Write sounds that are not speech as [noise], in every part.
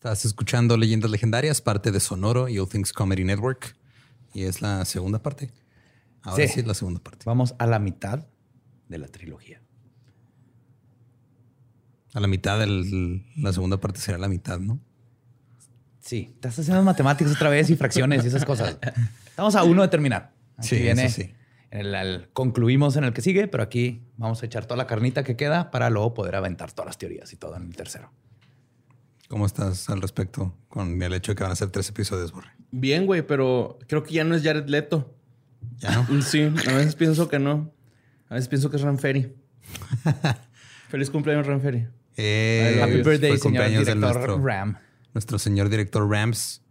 Estás escuchando Leyendas Legendarias, parte de Sonoro y All Things Comedy Network. Y es la segunda parte. Ahora sí, Sí. es la segunda parte. Vamos a la mitad de la trilogía. A la mitad de la segunda parte será la mitad, ¿no? Sí, estás haciendo matemáticas otra vez y fracciones y esas cosas. Estamos a uno de terminar. Aquí Sí, viene. eso sí. en el- el- concluimos en el que sigue, pero aquí vamos a echar toda la carnita que queda para luego poder aventar todas las teorías y todo en el tercero. ¿Cómo estás al respecto con el hecho de que van a ser tres episodios, Borre? Bien, güey, pero creo que ya no es Jared Leto. ¿Ya no? [laughs] Sí, a veces pienso que no. A veces pienso que es Ranferi. [laughs] Feliz cumpleaños, Ranferi. Eh, Happy birthday, señor director nuestro, Ram. nuestro señor director Rams.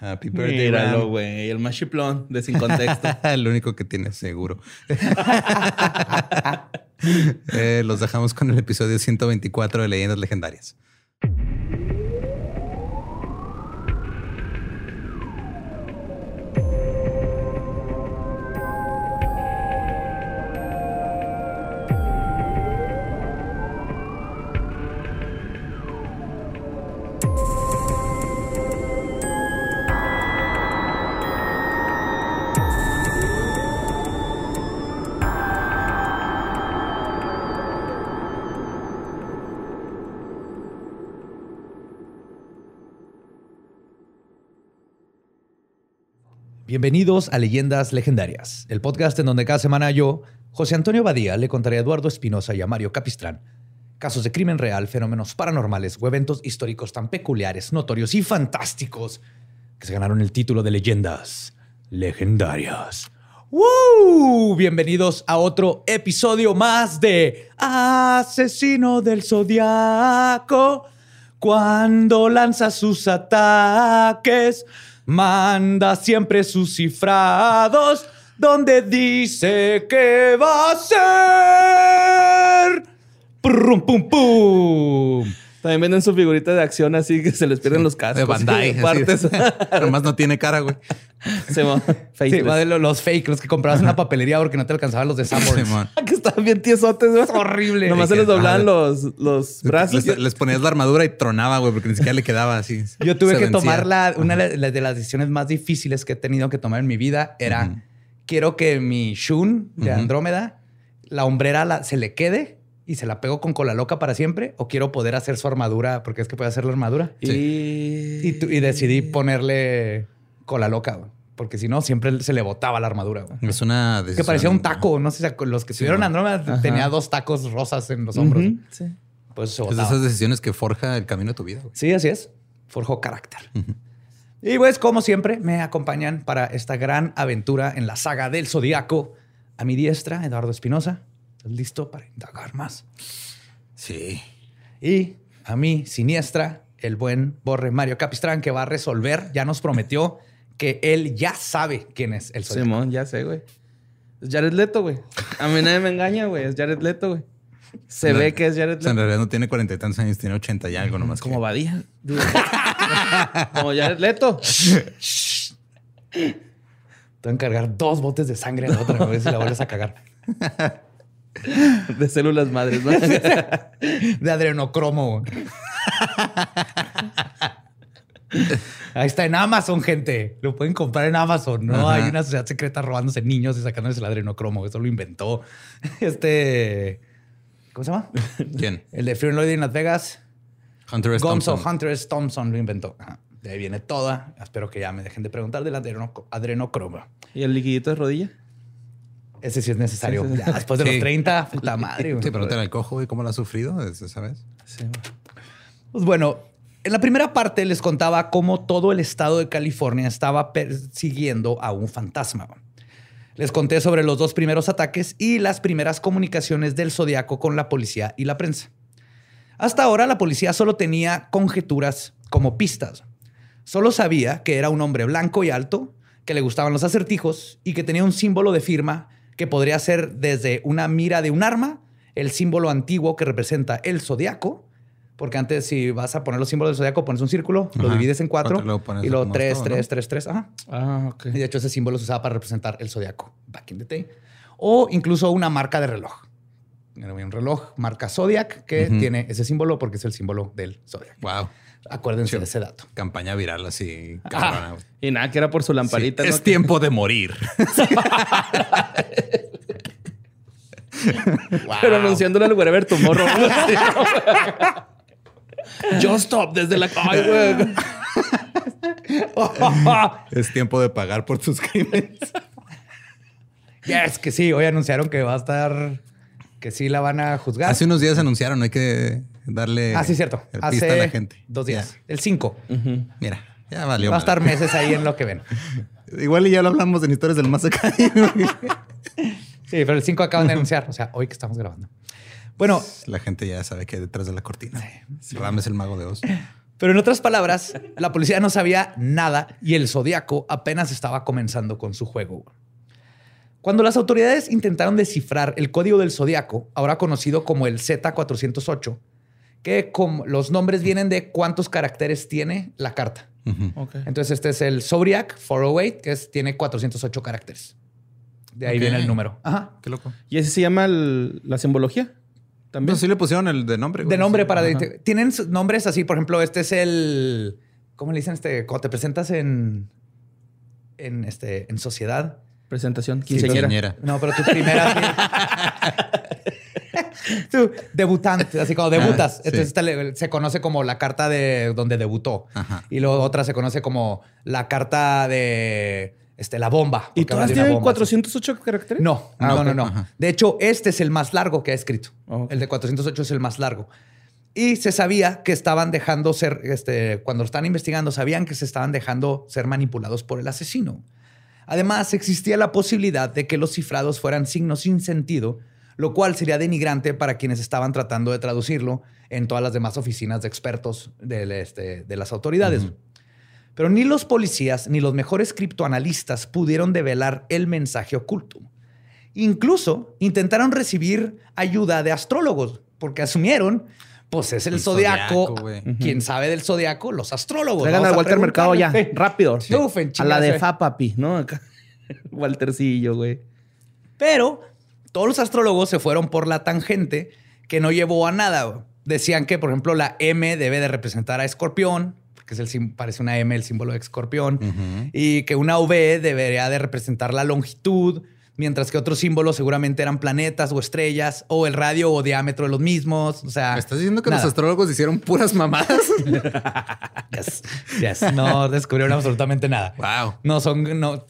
Happy birthday, Míralo, güey. El más chiplón de sin contexto. [laughs] el único que tiene seguro. Eh, los dejamos con el episodio 124 de Leyendas Legendarias. Bienvenidos a Leyendas Legendarias, el podcast en donde cada semana yo, José Antonio Badía, le contaré a Eduardo Espinosa y a Mario Capistrán casos de crimen real, fenómenos paranormales o eventos históricos tan peculiares, notorios y fantásticos que se ganaron el título de Leyendas Legendarias. ¡Woo! Bienvenidos a otro episodio más de Asesino del Zodiaco. Cuando lanza sus ataques, manda siempre sus cifrados, donde dice que va a ser. Prum, pum, pum. También venden su figurita de acción así que se les pierden los cascos. De Bandai. Partes. [laughs] Además no tiene cara, güey. Se va. Sí, va de los fake, los que comprabas en la papelería porque no te alcanzaban los de Sanborns. [laughs] Simón. que estaban bien tiesotes. güey. Es horrible. Nomás se les doblaban los, los brazos. Les, les ponías la armadura y tronaba, güey, porque ni siquiera le quedaba así. Yo tuve Se que vencía. tomar la, una de las- de las decisiones más difíciles que he tenido que tomar en mi vida. Era, quiero que mi Shun de. Andrómeda, la hombrera la- se le quede y se la pego con cola loca para siempre. O quiero poder hacer su armadura, porque es que puede hacer la armadura. Y... Y, y decidí ponerle cola loca, güey, porque si no, siempre se le botaba la armadura. güey. Es una Que decisión- parecía un taco. No sé si los que tuvieron no. Andrómeda tenía dos tacos rosas en los hombros. Sí. Pues se Es de esas decisiones que forja el camino de tu vida, güey. Sí, así es. Forjó carácter. Y pues, como siempre, me acompañan para esta gran aventura en la saga del Zodíaco. A mi diestra, Eduardo Espinosa. ¿Estás listo para indagar más? Sí. Y a mi siniestra, el buen Borre Mario Capistrán, que va a resolver. Ya nos prometió que él ya sabe quién es el Zodíaco. Simón, ya sé, güey. Es Jared Leto, güey. A mí nadie me engaña, güey. Es Jared Leto, güey. Se No, ve que es Jared O sea, en Leto. realidad no tiene cuarenta y tantos años, tiene ochenta y algo nomás. Como que- Badía. [laughs] Como Jared Leto. Te voy a encargar dos botes de sangre a la otra vez si la vuelves a cagar. [laughs] [laughs] De células madres, ¿no? De adrenocromo. Ahí está en Amazon, gente. Lo pueden comprar en Amazon. No Ajá. hay una sociedad secreta robándose niños y sacándose el adrenocromo. Eso lo inventó [laughs] este. ¿Cómo se llama? ¿Quién? El de and Loathing in Las Vegas. Hunter S. Thompson. Hunter S. Thompson lo inventó. Ajá. De ahí viene toda. Espero que ya me dejen de preguntar del adreno- adrenocromo. ¿Y el liquidito de rodilla? Ese sí es necesario. Sí, sí, sí. Ya después de los 30, puta madre. güey. Sí, pregúntale al cojo, güey, cómo lo ha sufrido, es- ¿sabes? Sí. Pues bueno, en la primera parte les contaba cómo todo el estado de California estaba persiguiendo a un fantasma. Les conté sobre los dos primeros ataques y las primeras comunicaciones del Zodiaco con la policía y la prensa. Hasta ahora la policía solo tenía conjeturas como pistas. Solo sabía que era un hombre blanco y alto, que le gustaban los acertijos y que tenía un símbolo de firma que podría ser desde una mira de un arma, el símbolo antiguo que representa el zodiaco, porque antes si vas a poner los símbolos del zodiaco pones un círculo, lo divides en cuatro Cuatro, luego pones y luego tres, todo, tres, ¿no? tres, tres, ajá. Ah, ok. Y de hecho ese símbolo se usaba para representar el zodiaco back in the day. O incluso una marca de reloj. Un reloj marca Zodiac que Ujú. tiene ese símbolo porque es el símbolo del Zodiac. Wow. Acuérdense de ese dato. Campaña viral así. Y nada, que era por su Sí, lamparita. ¿no? Es tiempo de morir. [laughs] Pero anunciándole al wherever tomorrow. [laughs] Just stop desde la. Ay, güey. [laughs] es tiempo de pagar por tus crímenes. Es que sí, hoy anunciaron que va a estar, que sí la van a juzgar. Hace unos días anunciaron, hay que darle ah, sí, cierto. el Hace pista a la gente. dos días. El 5. Mira, ya valió. Va a estar meses ahí en lo que ven. [laughs] Igual y ya lo hablamos en historias del más acá. [laughs] Sí, pero el 5 acaban de anunciar. O sea, hoy que estamos grabando. Bueno, la gente ya sabe que hay detrás de la cortina. Ram es el mago de Oz. Pero en otras palabras, la policía no sabía nada y el zodiaco apenas estaba comenzando con su juego. Cuando las autoridades intentaron descifrar el código del zodiaco, ahora conocido como el Z408, que como los nombres vienen de cuántos caracteres tiene la carta. Entonces, este es el Zodiac 408, que es, tiene 408 caracteres. De ahí viene el número. Ajá. Qué loco. ¿Y ese se llama el- la simbología? También. Pues sí le pusieron el de nombre. De nombre Sí. para... Tienen nombres así, por ejemplo, este es el... ¿Cómo le dicen este? Cuando te presentas en... En, este, en sociedad. Presentación. Sí, Quinceañera. quinceañera. No, pero tu primera... [laughs] tu debutante, así como debutas. Ah, sí. Entonces esta le- se conoce como la carta de donde debutó. Ajá. Y luego otra se conoce como la carta de este, la bomba. ¿Y todas tienen bomba, 408 caracteres? No, Ah, no, no, no. Ajá. De hecho, este es el más largo que ha escrito. Ok. El de 408 es el más largo. Y se sabía que estaban dejando ser, este, cuando lo estaban investigando, sabían que se estaban dejando ser manipulados por el asesino. Además, existía la posibilidad de que los cifrados fueran signos sin sentido, lo cual sería denigrante para quienes estaban tratando de traducirlo en todas las demás oficinas de expertos este, de las autoridades. Pero ni los policías ni los mejores criptoanalistas pudieron develar el mensaje oculto. Incluso intentaron recibir ayuda de astrólogos, porque asumieron, pues es el, El zodiaco. zodiaco. Quien sabe del zodiaco, los astrólogos. Traigan al a Walter Mercado ya. [laughs] Sí. Rápido. Uf, en A la de chingazo. Fa, papi, ¿no? [laughs] Waltercillo, güey. Pero todos los astrólogos se fueron por la tangente que no llevó a nada. güey. Decían que, por ejemplo, la M debe de representar a Escorpión, porque es el, parece una M el símbolo de Escorpión, y que una V debería de representar la longitud, mientras que otros símbolos seguramente eran planetas o estrellas, o el radio o diámetro de los mismos. O sea, ¿Me estás diciendo que nada. los astrólogos hicieron puras mamadas? [laughs] Yes, yes. No descubrieron absolutamente nada. wow. No son, no,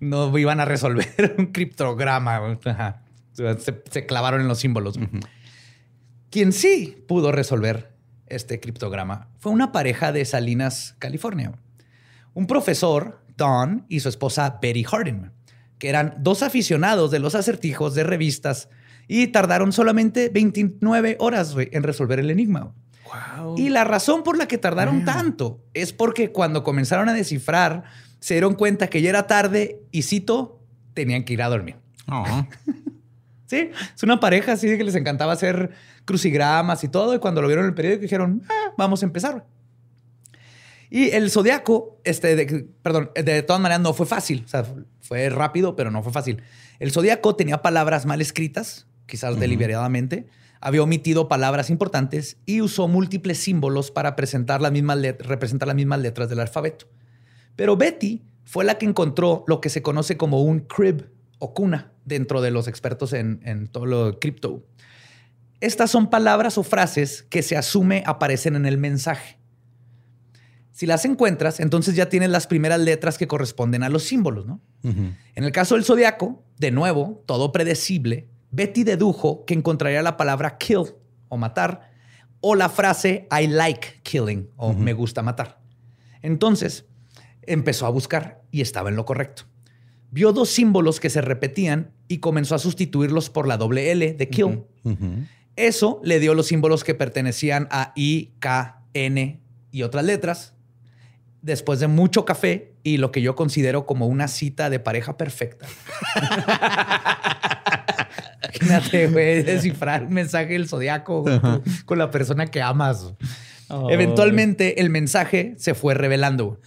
no iban a resolver [laughs] un criptograma. Ajá. Se, se clavaron en los símbolos. Quien sí pudo resolver este criptograma fue una pareja de Salinas, California. Un profesor, Don, y su esposa Betty Hardin, que eran dos aficionados de los acertijos de revistas y tardaron solamente 29 horas en resolver el enigma. Wow. Y la razón por la que tardaron tanto es porque cuando comenzaron a descifrar, se dieron cuenta que ya era tarde y cito, tenían que ir a dormir. Oh. [laughs] Sí, es una pareja así que les encantaba hacer crucigramas y todo. Y cuando lo vieron en el periódico dijeron, "Ah, vamos a empezar. Y el zodiaco, este, de- perdón, de todas maneras no fue fácil. O sea, fue rápido, pero no fue fácil. El zodiaco tenía palabras mal escritas, quizás deliberadamente. Había omitido palabras importantes y usó múltiples símbolos para presentar las mismas representar las mismas letras del alfabeto. Pero Betty fue la que encontró lo que se conoce como un crib o cuna dentro de los expertos en, en todo lo cripto. Estas son palabras o frases que se asume aparecen en el mensaje. Si las encuentras, entonces ya tienes las primeras letras que corresponden a los símbolos, ¿no? En el caso del zodiaco, de nuevo, todo predecible, Betty dedujo que encontraría la palabra kill o matar o la frase I like killing o me gusta matar. Entonces empezó a buscar y estaba en lo correcto. Vio dos símbolos que se repetían y comenzó a sustituirlos por la doble L de kill. Eso le dio los símbolos que pertenecían a I, K, N y otras letras. después de mucho café y lo que yo considero como una cita de pareja perfecta. [laughs] Imagínate, güey, descifrar un mensaje del zodiaco con, con la persona que amas. Oh. Eventualmente el mensaje se fue revelando.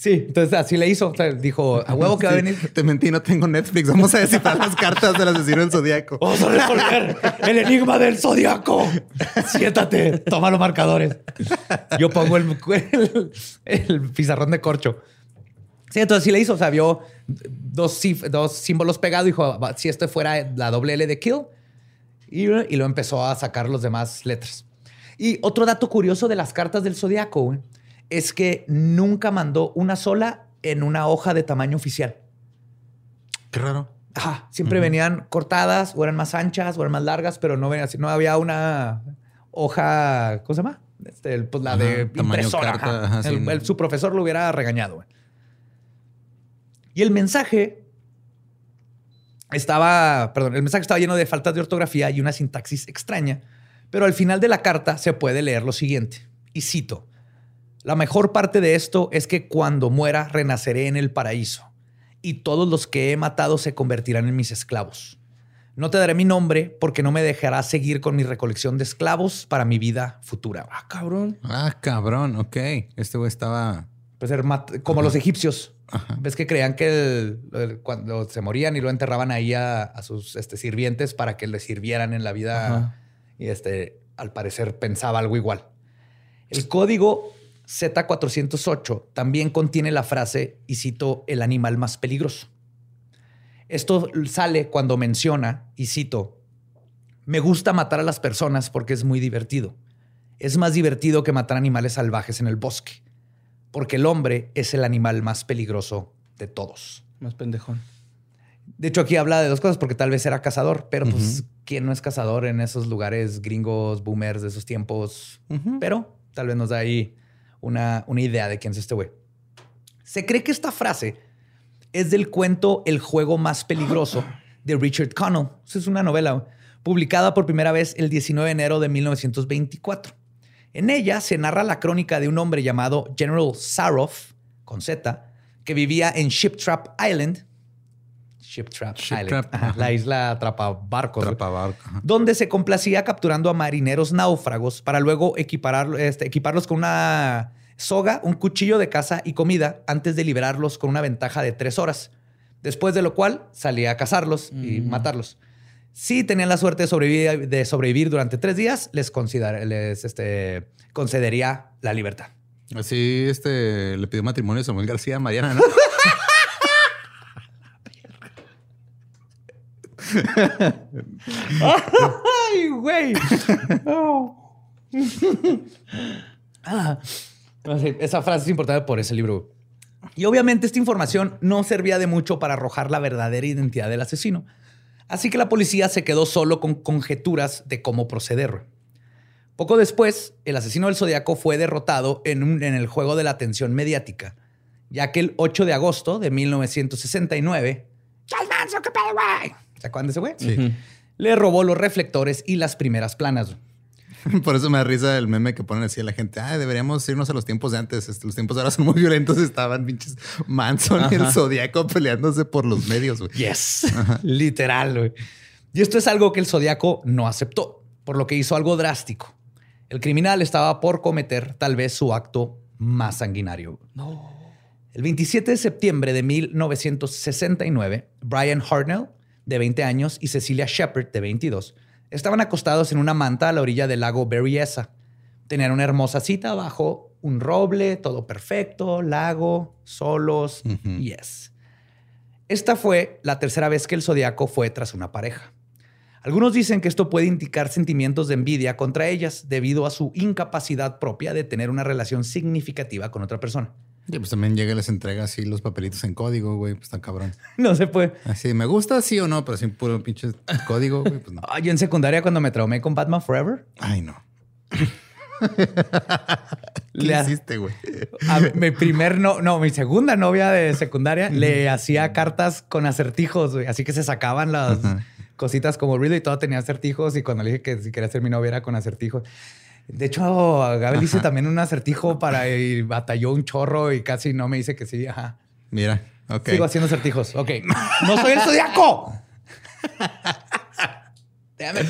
Sí, entonces así le hizo. O sea, dijo, a huevo que va a venir. Te mentí, no tengo Netflix. Vamos a descifrar las cartas del asesino del zodiaco. Vamos a resolver el enigma del zodiaco. Siéntate, toma los marcadores. Yo pongo el, el- el pizarrón de corcho. Sí, entonces sí le hizo. O sea, vio dos, símbolos pegados. Dijo, "Va, si esto fuera la doble L de kill. Y, y lo empezó a sacar los demás letras. Y otro dato curioso de las cartas del zodiaco güey, es que nunca mandó una sola en una hoja de tamaño oficial. Qué raro. Ajá, siempre venían cortadas, o eran más anchas, o eran más largas, pero no, venía no había una hoja, ¿cómo se llama? Este, el- pues la Ajá, de impresora. carta, ajá. ajá, sí. El- el- su profesor lo hubiera regañado. güey. Y el mensaje estaba, perdón, el mensaje estaba lleno de faltas de ortografía y una sintaxis extraña, pero al final de la carta se puede leer lo siguiente, y cito, la mejor parte de esto es que cuando muera renaceré en el paraíso y todos los que he matado se convertirán en mis esclavos. No te daré mi nombre porque no me dejarás seguir con mi recolección de esclavos para mi vida futura. Ah, cabrón. Ah, cabrón. Ok. Este güey estaba. Mat- como los egipcios. Ves que creían que el- el- cuando se morían y lo enterraban ahí a, a sus este, sirvientes para que les sirvieran en la vida. Ajá. Y este, al parecer pensaba algo igual. El código Z408 también contiene la frase, y cito, el animal más peligroso. Esto sale cuando menciona, y cito, me gusta matar a las personas porque es muy divertido. Es más divertido que matar animales salvajes en el bosque, porque el hombre es el animal más peligroso de todos. Más pendejón. De hecho, aquí habla de dos cosas, porque tal vez era cazador, pero pues, ¿quién no es cazador en esos lugares gringos, boomers de esos tiempos? Pero tal vez nos da ahí una, una idea de quién es este güey. Se cree que esta frase es del cuento El juego más peligroso de Richard Connell. Es una novela publicada por primera vez el 19 de enero de 1924. En ella se narra la crónica de un hombre llamado General Saroff, con Z, que vivía en Ship Trap Island. Ship Trap Ship Island. Trap, Ajá. La isla ajá. donde se complacía capturando a marineros náufragos para luego equiparar, este, equiparlos con una soga, un cuchillo de caza y comida antes de liberarlos con una ventaja de tres horas. Después de lo cual salía a cazarlos y matarlos. Si tenían la suerte de sobrevivir, de sobrevivir durante tres días, les, considera- les este, concedería la libertad. Así este le pidió matrimonio a Samuel García a Mariana, ¿no? [laughs] ¡Ay, güey! Ah, [laughs] esa frase es importante por ese libro. Y obviamente esta información no servía de mucho para arrojar la verdadera identidad del asesino. Así que la policía se quedó solo con conjeturas de cómo proceder. Poco después, el asesino del Zodíaco fue derrotado en, en el juego de la atención mediática, ya que el 8 de agosto de 1969, Charles Manson, ¿qué pedo, güey? ¿Se acuerdan de ese güey? Sí. Le robó los reflectores y las primeras planas. [laughs] Por eso me da risa el meme que ponen así a la gente. Ah, deberíamos irnos a los tiempos de antes. Este, Los tiempos de ahora son muy violentos. Estaban pinches Manson y el Ajá. Zodíaco peleándose por los medios, güey. Yes. [laughs] Literal, güey. Y esto es algo que el Zodíaco no aceptó, por lo que hizo algo drástico. El criminal estaba por cometer tal vez su acto más sanguinario. No. El 27 de septiembre de 1969, Brian Hartnell, de 20 años, y Cecilia Shepard, de 22, estaban acostados en una manta a la orilla del lago Berryessa. Tenían una hermosa cita bajo un roble, todo perfecto, lago, solos. Yes. Esta fue la tercera vez que el zodiaco fue tras una pareja. Algunos dicen que esto puede indicar sentimientos de envidia contra ellas debido a su incapacidad propia de tener una relación significativa con otra persona. Y pues también llega y les entrega así los papelitos en código, güey. Pues está cabrón. [laughs] No se puede. Así, me gusta sí o no, pero sin puro pinche código, güey. Pues no. [laughs] Yo en secundaria cuando me traumé con Batman Forever, Ay, no. [laughs] ¿Qué Le- hiciste, güey? a mi primer no, no, mi segunda novia de secundaria le hacía cartas con acertijos, güey. Así que se sacaban las cositas como ruido y todo tenía acertijos. Y cuando le dije que si quería ser mi novia era con acertijos. De hecho, Gabriel hice también un acertijo para y batalló un chorro y casi no me dice que sí. Ajá. Mira, ok. Sigo haciendo acertijos. Ok. ¡No soy el zodiaco! Damn it.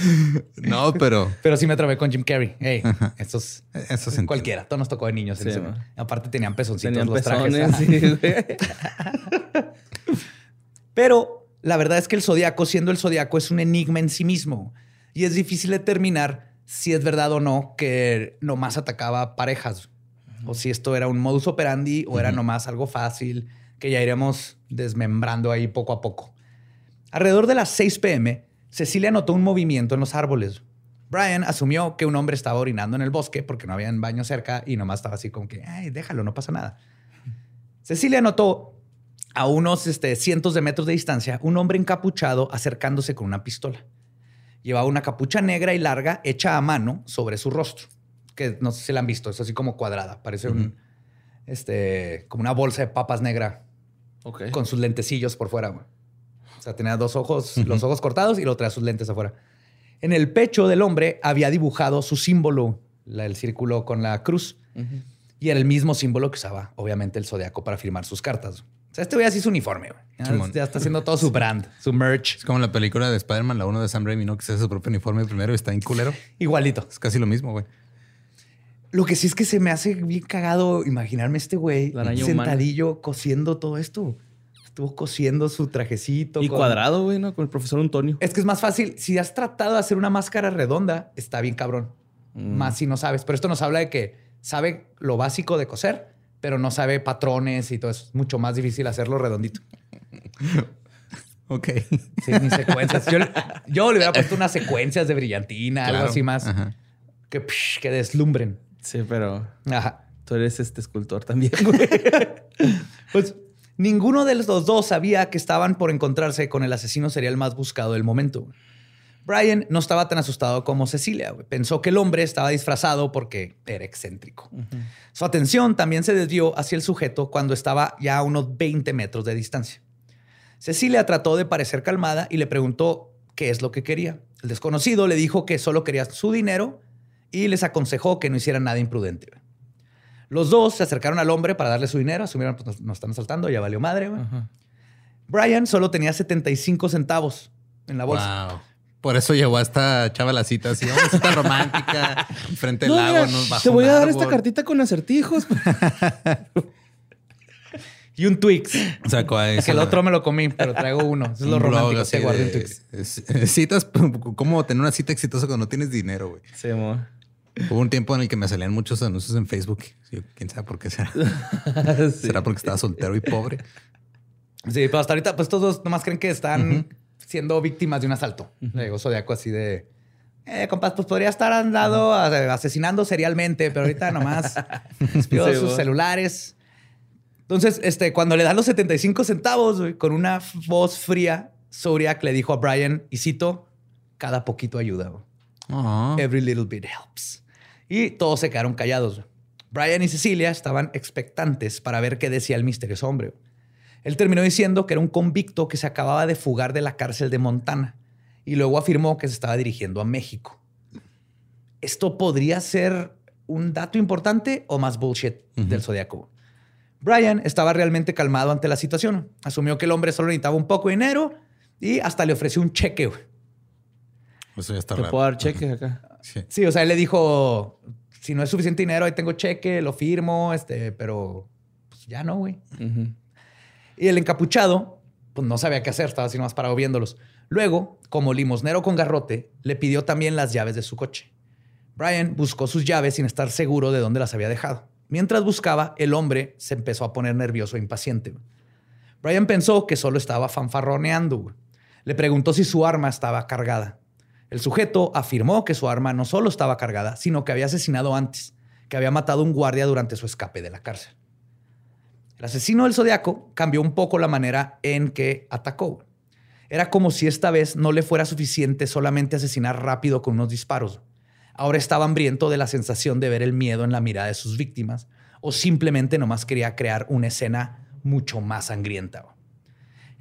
No, pero Pero sí me trabé con Jim Carrey. Hey, estos eso cualquiera. Todo nos tocó de niños. en ese-. Aparte tenían pezoncitos Tenían los trajes. pezones. Sí. [laughs] Pero la verdad es que el zodiaco, siendo el zodiaco, es un enigma en sí mismo. Y es difícil determinar si es verdad o no que nomás atacaba parejas. O si esto era un modus operandi o era nomás algo fácil que ya iremos desmembrando ahí poco a poco. Alrededor de las 6 pm, Cecilia notó un movimiento en los árboles. Brian asumió que un hombre estaba orinando en el bosque porque no había un baño cerca y nomás estaba así como que, ay, déjalo, no pasa nada. Cecilia notó a unos este, cientos de metros de distancia un hombre encapuchado acercándose con una pistola. Llevaba una capucha negra y larga hecha a mano sobre su rostro, que no sé si la han visto, es así como cuadrada, parece un, este, como una bolsa de papas negra con sus lentecillos por fuera. güey. O sea, tenía dos ojos, los ojos cortados y luego traía sus lentes afuera. En el pecho del hombre había dibujado su símbolo, la- el círculo con la cruz. Y era el mismo símbolo que usaba, obviamente, el zodiaco para firmar sus cartas. O sea, este güey así su uniforme. güey. Ya, está haciendo todo su brand, su merch. es como la película de Spider-Man, la 1 de Sam Raimi, ¿no? Que se hace su propio uniforme primero y está en culero. Igualito. Es casi lo mismo, güey. Lo que sí es que se me hace bien cagado imaginarme este güey humana. sentadillo cosiendo todo esto. Estuvo cosiendo su trajecito. Y con- cuadrado, güey, ¿no? Con el profesor Antonio. Es que es más fácil. Si has tratado de hacer una máscara redonda, está bien cabrón. Mm. Más si no sabes. Pero esto nos habla de que sabe lo básico de coser, pero no sabe patrones y todo eso. Es mucho más difícil hacerlo redondito. [laughs] Ok. Sí, ni secuencias. Yo, yo le hubiera puesto unas secuencias de brillantina, algo así más Ajá. que, psh, que deslumbren. Sí, pero Ajá. tú eres este escultor también, güey. [laughs] Pues ninguno de los dos sabía que estaban por encontrarse con el asesino serial más buscado del momento. Brian no estaba tan asustado como Cecilia. Pensó que el hombre estaba disfrazado porque era excéntrico. Su atención también se desvió hacia el sujeto cuando estaba ya a unos 20 metros de distancia. Cecilia trató de parecer calmada y le preguntó qué es lo que quería. El desconocido le dijo que solo quería su dinero y les aconsejó que no hicieran nada imprudente. Los dos se acercaron al hombre para darle su dinero, asumieron, pues nos, nos están asaltando, ya valió madre. Brian solo tenía 75 centavos en la bolsa. Wow. Por eso llevó a esta chava a la cita así, una cita romántica, [laughs] frente al No, lago, mira, nos te voy a dar árbol. esta cartita con acertijos. Y un Twix. [laughs] Sacó a Que eso, el la- otro me lo comí, pero traigo uno. Eso es lo un romántico. Te guardé un Twix. es- citas, [laughs] cómo tener una cita exitosa cuando no tienes dinero, güey. Sí, amor. Hubo un tiempo en el que me salían muchos anuncios en Facebook. ¿Quién sabe por qué será? Sí. ¿Será porque estaba soltero y pobre? Sí, pero hasta ahorita, pues todos nomás creen que están siendo víctimas de un asalto. Le digo zodiaco así de. Eh, compas, pues podría estar andado asesinando serialmente, pero ahorita nomás [laughs] despidió Sí, sus vos. celulares. Entonces, este, cuando le dan los 75 centavos, con una voz fría, Zodiac le dijo a Brian, y cito, cada poquito ayuda. Every little bit helps. Y todos se quedaron callados. Brian y Cecilia estaban expectantes para ver qué decía el misterioso hombre. Él terminó diciendo que era un convicto que se acababa de fugar de la cárcel de Montana y luego afirmó que se estaba dirigiendo a México. ¿Esto podría ser un dato importante o más bullshit del zodiaco? Brian estaba realmente calmado ante la situación. Asumió que el hombre solo necesitaba un poco de dinero y hasta le ofreció un cheque. güey. Eso ya está Te raro. puedo dar cheques acá. Sí. Sí, o sea, él le dijo, si no es suficiente dinero, ahí tengo cheque, lo firmo, este, pero pues ya no, güey. Ujú. Y el encapuchado, pues no sabía qué hacer, estaba así nomás parado viéndolos. Luego, como limosnero con garrote, le pidió también las llaves de su coche. Brian buscó sus llaves sin estar seguro de dónde las había dejado. Mientras buscaba, el hombre se empezó a poner nervioso e impaciente. Brian pensó que solo estaba fanfarroneando. Le preguntó si su arma estaba cargada. El sujeto afirmó que su arma no solo estaba cargada, sino que había asesinado antes, que había matado a un guardia durante su escape de la cárcel. El asesino del zodiaco cambió un poco la manera en que atacó. Era como si esta vez no le fuera suficiente solamente asesinar rápido con unos disparos. Ahora estaba hambriento de la sensación de ver el miedo en la mirada de sus víctimas o simplemente nomás quería crear una escena mucho más sangrienta.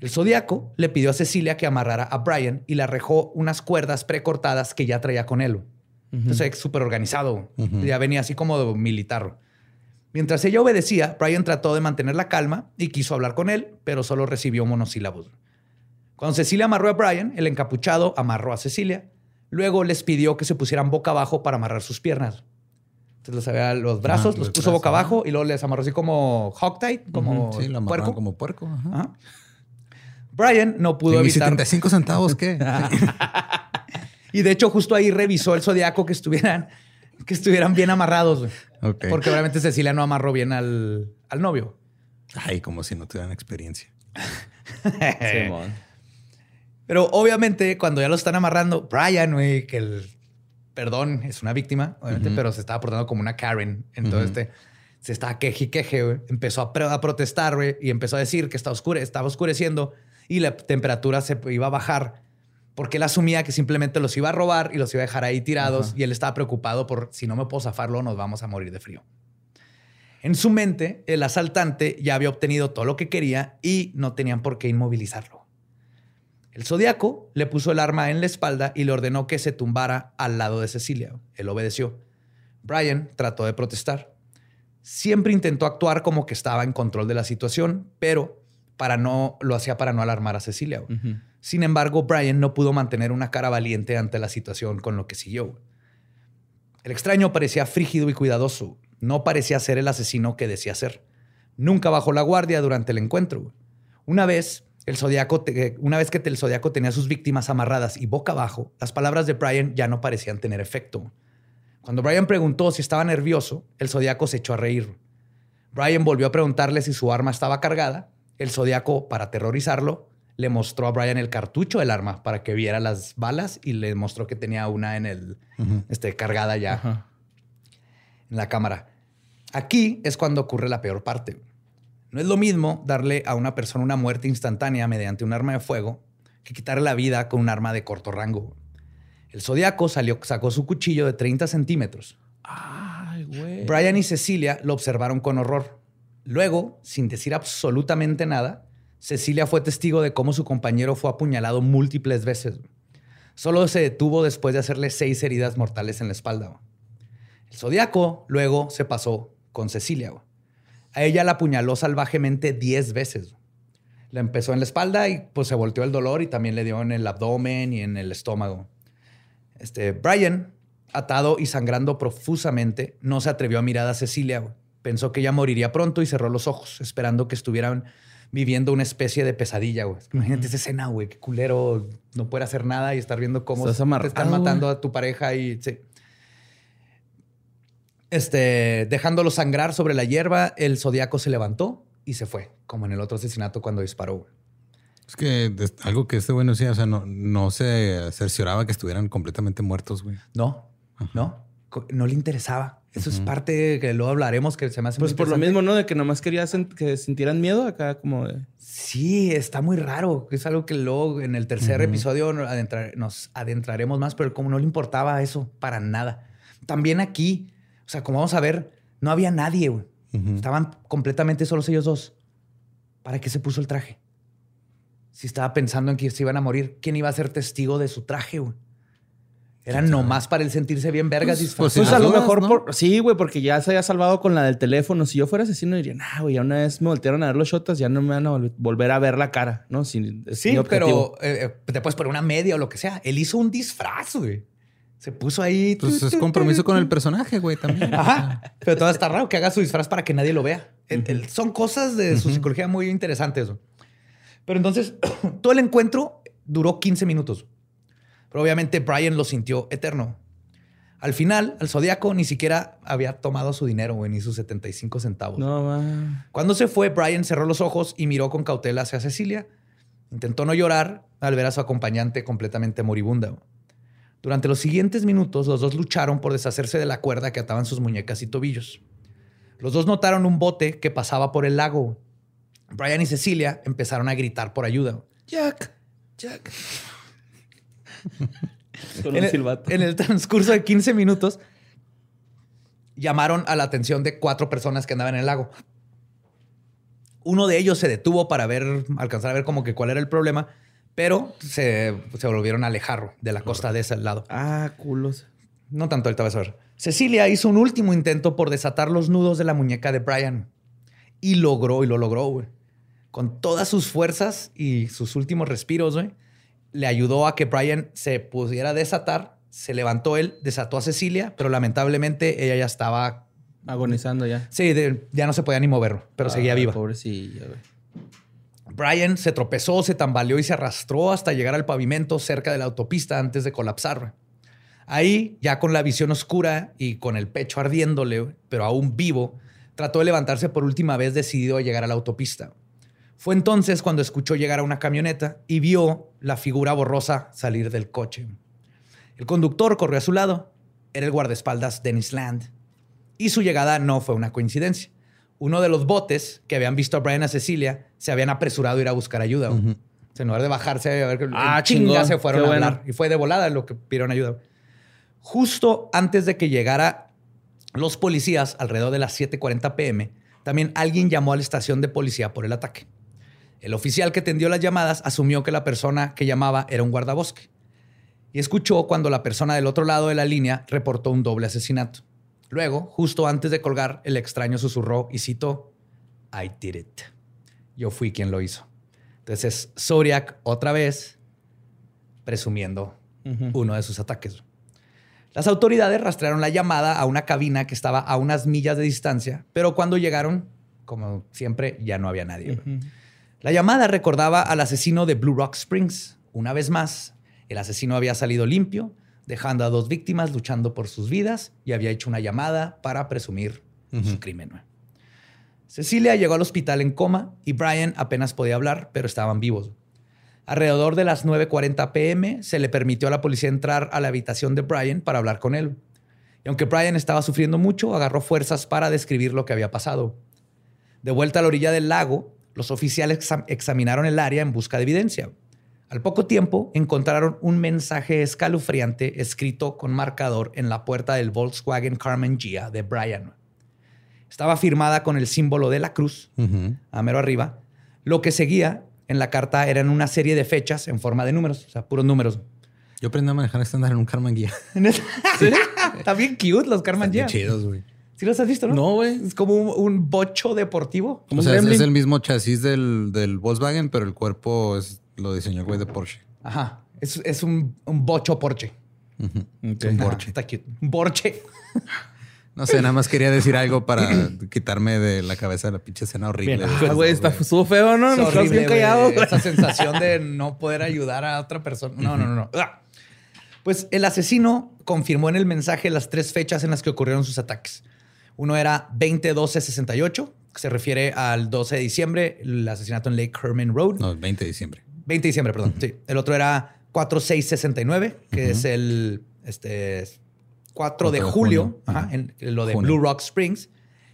El zodiaco le pidió a Cecilia que amarrara a Brian y le arrejó unas cuerdas precortadas que ya traía con él. Entonces, súper organizado. Ya venía así como militar. Mientras ella obedecía, Brian trató de mantener la calma y quiso hablar con él, pero solo recibió monosílabos. Cuando Cecilia amarró a Brian, el encapuchado amarró a Cecilia. Luego les pidió que se pusieran boca abajo para amarrar sus piernas. Entonces los, había- los brazos, Ah, los los puso brazos, boca abajo y luego les amarró así como hog tie, como Sí, lo puerco. como puerco. ajá. Ajá. Brian no pudo ¿Y evitar. 75 centavos qué? [laughs] Y de hecho, justo ahí revisó el zodiaco que estuvieran, que estuvieran bien amarrados. güey. Porque obviamente Cecilia no amarró bien al, al novio. Ay, como si no tuvieran experiencia. [laughs] Simón. Pero obviamente, cuando ya lo están amarrando, Brian, güey, que el perdón es una víctima, obviamente, pero se estaba portando como una Karen. Entonces, este, se estaba queje y queje, güey. Empezó a protestar, güey, y empezó a decir que estaba, oscure, estaba oscureciendo y la temperatura se iba a bajar porque él asumía que simplemente los iba a robar y los iba a dejar ahí tirados y él estaba preocupado por si no me puedo zafarlo, nos vamos a morir de frío. En su mente, el asaltante ya había obtenido todo lo que quería y no tenían por qué inmovilizarlo. El zodiaco le puso el arma en la espalda y le ordenó que se tumbara al lado de Cecilia. Él obedeció. Brian trató de protestar. Siempre intentó actuar como que estaba en control de la situación, pero para no, lo hacía para no alarmar a Cecilia. Sin embargo, Brian no pudo mantener una cara valiente ante la situación con lo que siguió. El extraño parecía frígido y cuidadoso. No parecía ser el asesino que decía ser. Nunca bajó la guardia durante el encuentro. Una vez, el una vez que el zodiaco tenía a sus víctimas amarradas y boca abajo, las palabras de Brian ya no parecían tener efecto. Cuando Brian preguntó si estaba nervioso, el zodiaco se echó a reír. Brian volvió a preguntarle si su arma estaba cargada. El zodiaco, para aterrorizarlo, le mostró a Brian el cartucho del arma para que viera las balas y le mostró que tenía una en el este, cargada ya en la cámara. Aquí es cuando ocurre la peor parte. No es lo mismo darle a una persona una muerte instantánea mediante un arma de fuego que quitarle la vida con un arma de corto rango. El zodiaco salió, sacó su cuchillo de 30 centímetros. Ay, güey. Brian y Cecilia lo observaron con horror. Luego, sin decir absolutamente nada, Cecilia fue testigo de cómo su compañero fue apuñalado múltiples veces. Solo se detuvo después de hacerle seis heridas mortales en la espalda. El zodiaco luego se pasó con Cecilia. A ella la apuñaló salvajemente 10 veces. La empezó en la espalda y pues se volteó el dolor y también le dio en el abdomen y en el estómago. Este, Brian, atado y sangrando profusamente, no se atrevió a mirar a Cecilia. Pensó que ella moriría pronto y cerró los ojos, esperando que estuvieran viviendo una especie de pesadilla. güey. Es que Imagínate esa escena, güey. Qué culero no poder hacer nada y estar viendo cómo Estás te están matando a tu pareja y sí. Este, dejándolo sangrar sobre la hierba, el zodiaco se levantó y se fue, como en el otro asesinato cuando disparó. güey. Es que algo que este güey no decía, o sea, no, no se cercioraba que estuvieran completamente muertos, güey. No, no, no le interesaba. Eso es parte que luego hablaremos que se me hace Pues muy por lo mismo, ¿no? De que nomás quería que sintieran miedo acá, como de. Sí, está muy raro. Es algo que luego en el tercer episodio nos adentraremos más, pero como no le importaba eso para nada. También aquí, o sea, como vamos a ver, no había nadie. güey. Estaban completamente solos ellos dos. ¿Para qué se puso el traje? Si estaba pensando en que se iban a morir, ¿quién iba a ser testigo de su traje? güey? Era nomás para él sentirse bien vergas Pues- disfrazado. pues Pues a lo dudas, mejor ¿no? por. Sí, güey, porque ya se había salvado con la del teléfono. Si yo fuera asesino, diría, nah, güey, ya una vez me voltearon a ver los shotas, ya no me van a vol- volver a ver la cara, ¿no? Sin, Sí, pero eh, eh, te puedes poner una media o lo que sea. Él hizo un disfraz, güey. Se puso ahí. Pues es compromiso con el personaje, güey, también. [laughs] Ajá. Pero todo está raro que haga su disfraz para que nadie lo vea. El- el- son cosas de su psicología muy interesantes. Pero entonces, [clears throat] todo el encuentro duró 15 minutos. Pero obviamente Brian lo sintió eterno. Al final, el Zodíaco ni siquiera había tomado su dinero, güey, ni sus 75 centavos. No, va. Cuando se fue, Brian cerró los ojos y miró con cautela hacia Cecilia. Intentó no llorar al ver a su acompañante completamente moribunda. Durante los siguientes minutos, los dos lucharon por deshacerse de la cuerda que ataban sus muñecas y tobillos. Los dos notaron un bote que pasaba por el lago. Brian y Cecilia empezaron a gritar por ayuda. Jack, Jack. Con En un el, en el transcurso de 15 minutos, llamaron a la atención de cuatro personas que andaban en el lago. Uno de ellos se detuvo para ver, alcanzar a ver como que cuál era el problema, pero se, se volvieron a alejar de la costa de ese lado. Ah, culos. No tanto, ahorita vas a ver. Cecilia hizo un último intento por desatar los nudos de la muñeca de Brian. Y logró, y lo logró, güey. Con todas sus fuerzas y sus últimos respiros, güey, le ayudó a que Brian se pudiera desatar. Se levantó él, desató a Cecilia, pero lamentablemente ella ya estaba. Agonizando ya. Sí, de- ya no se podía ni mover, pero seguía viva. Pobrecilla, güey. Brian se tropezó, se tambaleó y se arrastró hasta llegar al pavimento cerca de la autopista antes de colapsar. Ahí, ya con la visión oscura y con el pecho ardiéndole, pero aún vivo, trató de levantarse por última vez decidido a llegar a la autopista. Fue entonces cuando escuchó llegar a una camioneta y vio la figura borrosa salir del coche. El conductor corrió a su lado. Era el guardaespaldas Dennis Land. Y su llegada no fue una coincidencia. Uno de los botes que habían visto a Brian y a Cecilia se habían apresurado a ir a buscar ayuda. güey. O sea, en lugar de bajarse a ver que Ah, chinga se fueron a bueno. hablar. Y fue de volada lo que pidieron ayuda. Justo antes de que llegara los policías, alrededor de las 7:40 pm, también alguien llamó a la estación de policía por el ataque. El oficial que atendió las llamadas asumió que la persona que llamaba era un guardabosque y escuchó cuando la persona del otro lado de la línea reportó un doble asesinato. Luego, justo antes de colgar, el extraño susurró y citó, I did it. Yo fui quien lo hizo. Entonces, Zodiac otra vez presumiendo uno de sus ataques. Las autoridades rastrearon la llamada a una cabina que estaba a unas millas de distancia, pero cuando llegaron, como siempre, ya no había nadie. La llamada recordaba al asesino de Blue Rock Springs. Una vez más, el asesino había salido limpio, dejando a dos víctimas luchando por sus vidas y había hecho una llamada para presumir su crimen. Cecilia llegó al hospital en coma y Brian apenas podía hablar, pero estaban vivos. Alrededor de las 9.40 pm se le permitió a la policía entrar a la habitación de Brian para hablar con él. Y aunque Brian estaba sufriendo mucho, agarró fuerzas para describir lo que había pasado. De vuelta a la orilla del lago, los oficiales exam- examinaron el área en busca de evidencia. Al poco tiempo encontraron un mensaje escalofriante escrito con marcador en la puerta del Volkswagen Carmen Gia de Brian. Estaba firmada con el símbolo de la cruz, a mero arriba. Lo que seguía en la carta eran una serie de fechas en forma de números, o sea, puros números. Yo aprendí a manejar estándar en un Carman Guía. [laughs] Está bien cute los Carmen Gia. Chidos, güey. ¿Sí los has visto, no? No, güey. Es como un, un bocho deportivo. O sea, es, el mismo chasis del, del Volkswagen, pero el cuerpo es, lo diseñó el güey de Porsche. Ajá. Es, es un, un bocho Porsche. Un Porsche. Está cute. Un Borche. [laughs] No sé, nada más quería decir algo para quitarme de la cabeza la pinche escena horrible. Bien. de- Ah, güey, está estuvo feo, ¿no? Nos estás horrible, bien callado, güey. güey. Esa sensación de no poder ayudar a otra persona. No, no, no, no. Pues el asesino confirmó en el mensaje las tres fechas en las que ocurrieron sus ataques. Uno era 20-12-68, que se refiere al 12 de diciembre, el asesinato en Lake Herman Road. No, el 20 de diciembre. 20 de diciembre, perdón. Sí. El otro era 4-6-69, que es el este, 4 de de julio, junio. ajá, en lo de Junio. Blue Rock Springs.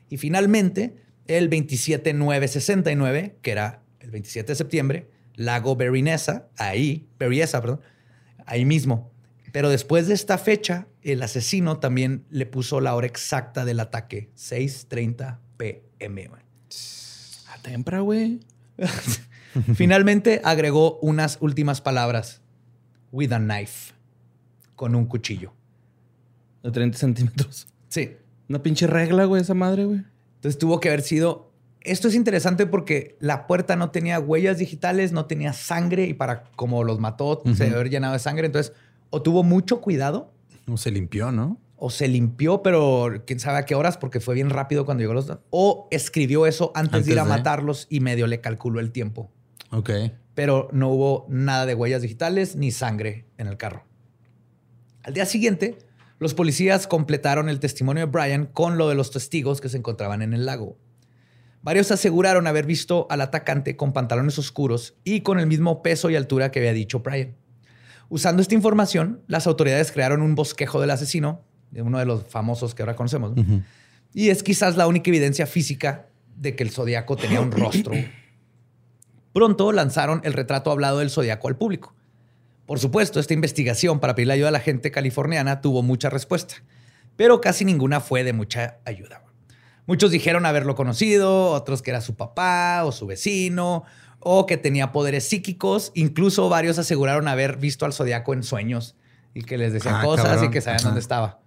Y finalmente, el 27-9-69, que era el 27 de septiembre, Lago Berryessa, ahí, Berryessa, perdón, ahí mismo. Pero después de esta fecha, el asesino también le puso la hora exacta del ataque, 6.30 pm. A tempra, güey. [laughs] Finalmente agregó unas últimas palabras. With a knife. Con un cuchillo. De 30 centímetros. Sí. Una pinche regla, güey, esa madre, güey. Entonces tuvo que haber sido... Esto es interesante porque la puerta no tenía huellas digitales, no tenía sangre y para como los mató se debe haber llenado de sangre. Entonces o tuvo mucho cuidado No se limpió, ¿no? o se limpió, pero quién sabe a qué horas porque fue bien rápido cuando llegó los... O escribió eso antes, de ir a de. matarlos y medio le calculó el tiempo. Ok. pero no hubo nada de huellas digitales ni sangre en el carro. Al día siguiente, los policías completaron el testimonio de Brian con lo de los testigos que se encontraban en el lago. Varios aseguraron haber visto al atacante con pantalones oscuros y con el mismo peso y altura que había dicho Brian. Usando esta información, las autoridades crearon un bosquejo del asesino, de uno de los famosos que ahora conocemos, ¿no? y es quizás la única evidencia física de que el zodiaco tenía un rostro. Pronto lanzaron el retrato hablado del zodiaco al público. Por supuesto, esta investigación para pedir ayuda a la gente californiana tuvo mucha respuesta, pero casi ninguna fue de mucha ayuda. Muchos dijeron haberlo conocido, otros que era su papá o su vecino, o que tenía poderes psíquicos. Incluso varios aseguraron haber visto al zodiaco en sueños y que les decían Ah, cosas y que sabían Ajá. dónde estaba.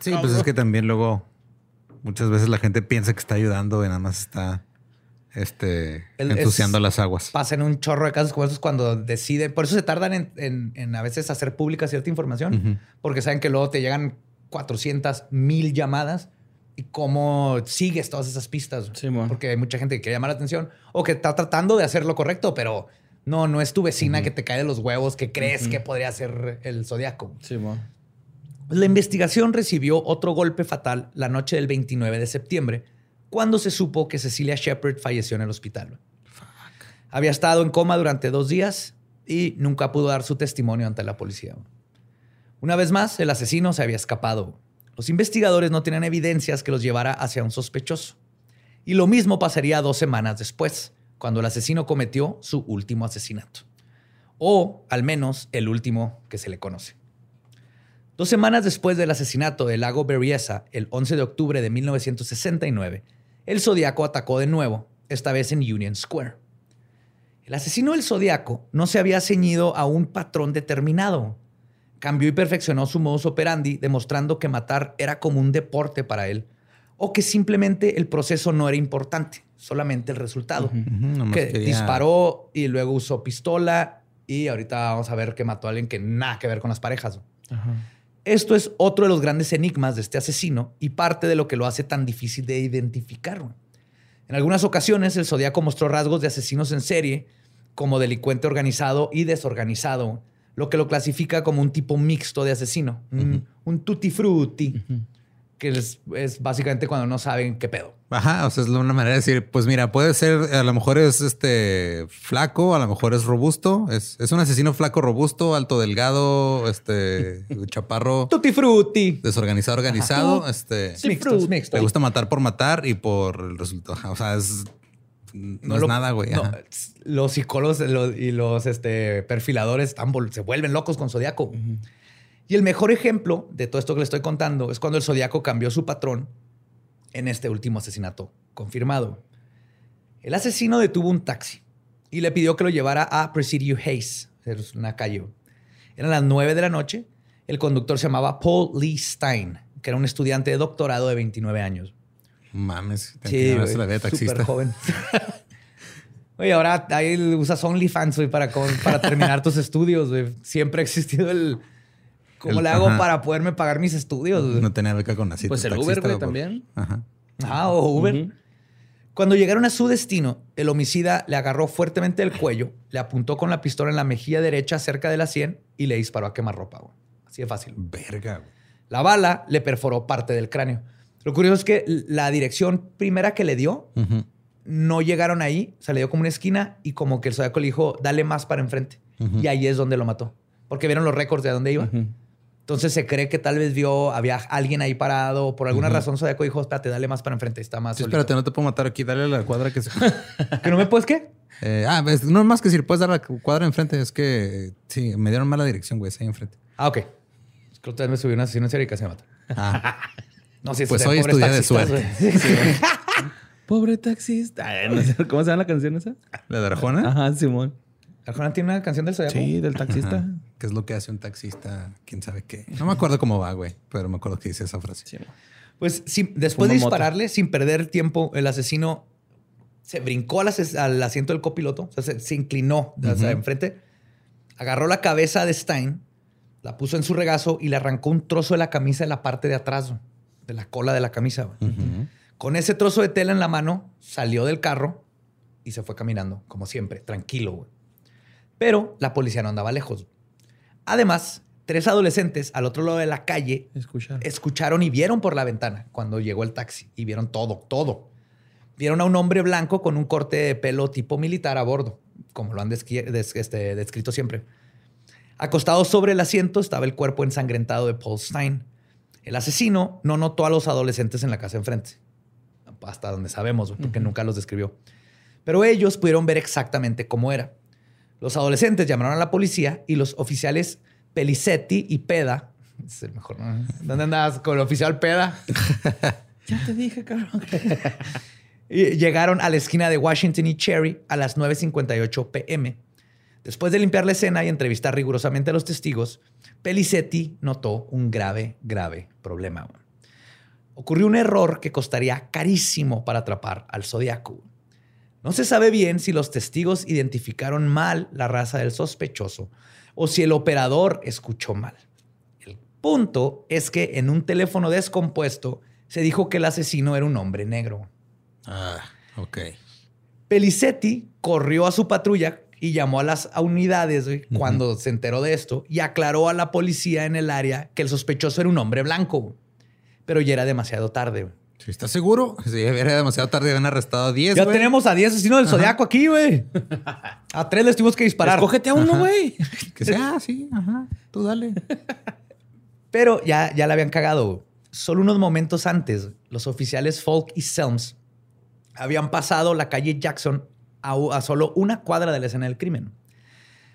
Sí, pues es que también luego muchas veces la gente piensa que está ayudando y nada más está este, El- ensuciando es- las aguas. Pasan un chorro de casos como esos cuando deciden. Por eso se tardan en, en- en a veces hacer pública cierta información, porque saben que luego te llegan 400 mil llamadas y cómo sigues todas esas pistas. Sí, porque hay mucha gente que quiere llamar la atención o que está tratando de hacer lo correcto, pero no, no es tu vecina que te cae de los huevos que crees que podría ser el zodiaco. Sí. La investigación recibió otro golpe fatal la noche del 29 de septiembre, cuando se supo que Cecilia Shepard falleció en el hospital. Había estado en coma durante dos días y nunca pudo dar su testimonio ante la policía. Una vez más, el asesino se había escapado. Los investigadores no tenían evidencias que los llevara hacia un sospechoso. Y lo mismo pasaría dos semanas después, cuando el asesino cometió su último asesinato. O al menos el último que se le conoce. Dos semanas después del asesinato del lago Berryessa, el 11 de octubre de 1969, el Zodíaco atacó de nuevo, esta vez en Union Square. El asesino del Zodíaco no se había ceñido a un patrón determinado. Cambió y perfeccionó su modus operandi, demostrando que matar era como un deporte para él, o que simplemente el proceso no era importante, solamente el resultado. Que quería- disparó y luego usó pistola y ahorita vamos a ver que mató a alguien que nada que ver con las parejas. Esto es otro de los grandes enigmas de este asesino y parte de lo que lo hace tan difícil de identificar. En algunas ocasiones, el Zodíaco mostró rasgos de asesinos en serie, como delincuente organizado y desorganizado, lo que lo clasifica como un tipo mixto de asesino, un, un tutti frutti, que es, es básicamente cuando no saben qué pedo. Ajá, o sea, es una manera de decir, pues mira, puede ser, a lo mejor es este flaco, a lo mejor es robusto, es, es un asesino flaco, robusto, alto, delgado, este [laughs] chaparro, Tutti frutti. desorganizado, organizado, este Mixtos, mixtos. le gusta matar por matar y por el resultado. [laughs] O sea, es no, es lo- nada, güey. no, los psicólogos lo- y los este, perfiladores están se vuelven locos con Zodíaco. Y el mejor ejemplo de todo esto que le estoy contando es cuando el Zodíaco cambió su patrón en este último asesinato confirmado. El asesino detuvo un taxi y le pidió que lo llevara a Presidio Hayes, es una calle. Eran las 9 de la noche. El conductor se llamaba Paul Lee Stein, que era un estudiante de doctorado de 29 años. Mames, Sí, güey, la vida de súper taxista. joven. [laughs] Oye, ahora ahí usas OnlyFans, güey, para, con- para terminar tus estudios, güey. Siempre ha existido el... ¿Cómo El- le hago ajá. para poderme pagar mis estudios? güey? No tenía beca con así. Pues el Uber, güey, también. Ajá. Ah, o Uber. Cuando llegaron a su destino, el homicida le agarró fuertemente el cuello, le apuntó con la pistola en la mejilla derecha cerca de la sien y le disparó a quemarropa. güey. Así de fácil. Verga, güey. La bala le perforó parte del cráneo. Lo curioso es que la dirección primera que le dio no llegaron ahí, se le dio como una esquina y como que el zodiaco le dijo, dale más para enfrente. Y ahí es donde lo mató. Porque vieron los récords de dónde iba. Entonces se cree que tal vez vio, había alguien ahí parado. Por alguna razón, Zodiaco dijo, espérate, dale más para enfrente. Está más Sí, solito". espérate, no te puedo matar aquí. Dale a la cuadra que se... [laughs] ¿Que no me puedes qué? Eh, ah, es- no es más que si puedes dar la cuadra enfrente. Es que sí, me dieron mala dirección, güey. Es ahí enfrente. Ah, ok. Es que otra vez me subí una asesino en serie y casi me mata. Ah, [laughs] No, sí, Pues hoy es pobres tu día de suerte. [laughs] Pobre taxista. Ay, no sé, ¿Cómo se llama la canción esa? ¿La de Arjona? Ajá, Simón. ¿Arjona tiene una canción del Zodiaco? Sí, del taxista. Ajá. ¿Qué es lo que hace un taxista? ¿Quién sabe qué? No me acuerdo cómo va, güey. Pero me acuerdo que dice esa frase. Pues sí, después de Fuma dispararle, sin perder tiempo, el asesino se brincó al, ases- al asiento del copiloto, o sea, se, se inclinó hacia Ujú. enfrente, agarró la cabeza de Stein, la puso en su regazo y le arrancó un trozo de la camisa de la parte de atrás, güey, de la cola de la camisa. Con ese trozo de tela en la mano, salió del carro y se fue caminando, como siempre, tranquilo. Pero la policía no andaba lejos. Además, tres adolescentes al otro lado de la calle Escucha. escucharon y vieron por la ventana cuando llegó el taxi y vieron todo, todo. Vieron a un hombre blanco con un corte de pelo tipo militar a bordo, como lo han este, descrito siempre. Acostado sobre el asiento estaba el cuerpo ensangrentado de Paul Stein. El asesino no notó a los adolescentes en la casa enfrente, hasta donde sabemos, porque nunca los describió. Pero ellos pudieron ver exactamente cómo era. Los adolescentes llamaron a la policía y los oficiales Pelicetti y Peda. [laughs] Es el mejor, ¿no? ¿Dónde andabas con el oficial Peda? [laughs] Ya te dije, cabrón. [laughs] Llegaron a la esquina de Washington y Cherry a las 9.58 pm. Después de limpiar la escena y entrevistar rigurosamente a los testigos, Pelicetti notó un grave, grave problema. ocurrió un error que costaría carísimo para atrapar al zodiaco. No se sabe bien si los testigos identificaron mal la raza del sospechoso o si el operador escuchó mal. El punto es que en un teléfono descompuesto se dijo que el asesino era un hombre negro. Ah, ok. Pelicetti corrió a su patrulla y llamó a las unidades güey, cuando se enteró de esto y aclaró a la policía en el área que el sospechoso era un hombre blanco. güey. Pero ya era demasiado tarde. güey. ¿Sí ¿Estás seguro? [laughs] Si era demasiado tarde, habían arrestado a 10, Ya güey. tenemos a 10 asesinos del zodiaco aquí, güey. A tres les tuvimos que disparar. Escógete a uno, güey. [laughs] Que sea, sí, ajá. Tú dale. [laughs] Pero ya, ya la habían cagado. Solo unos momentos antes, los oficiales Falk y Selms habían pasado la calle Jackson a, a solo una cuadra de la escena del crimen.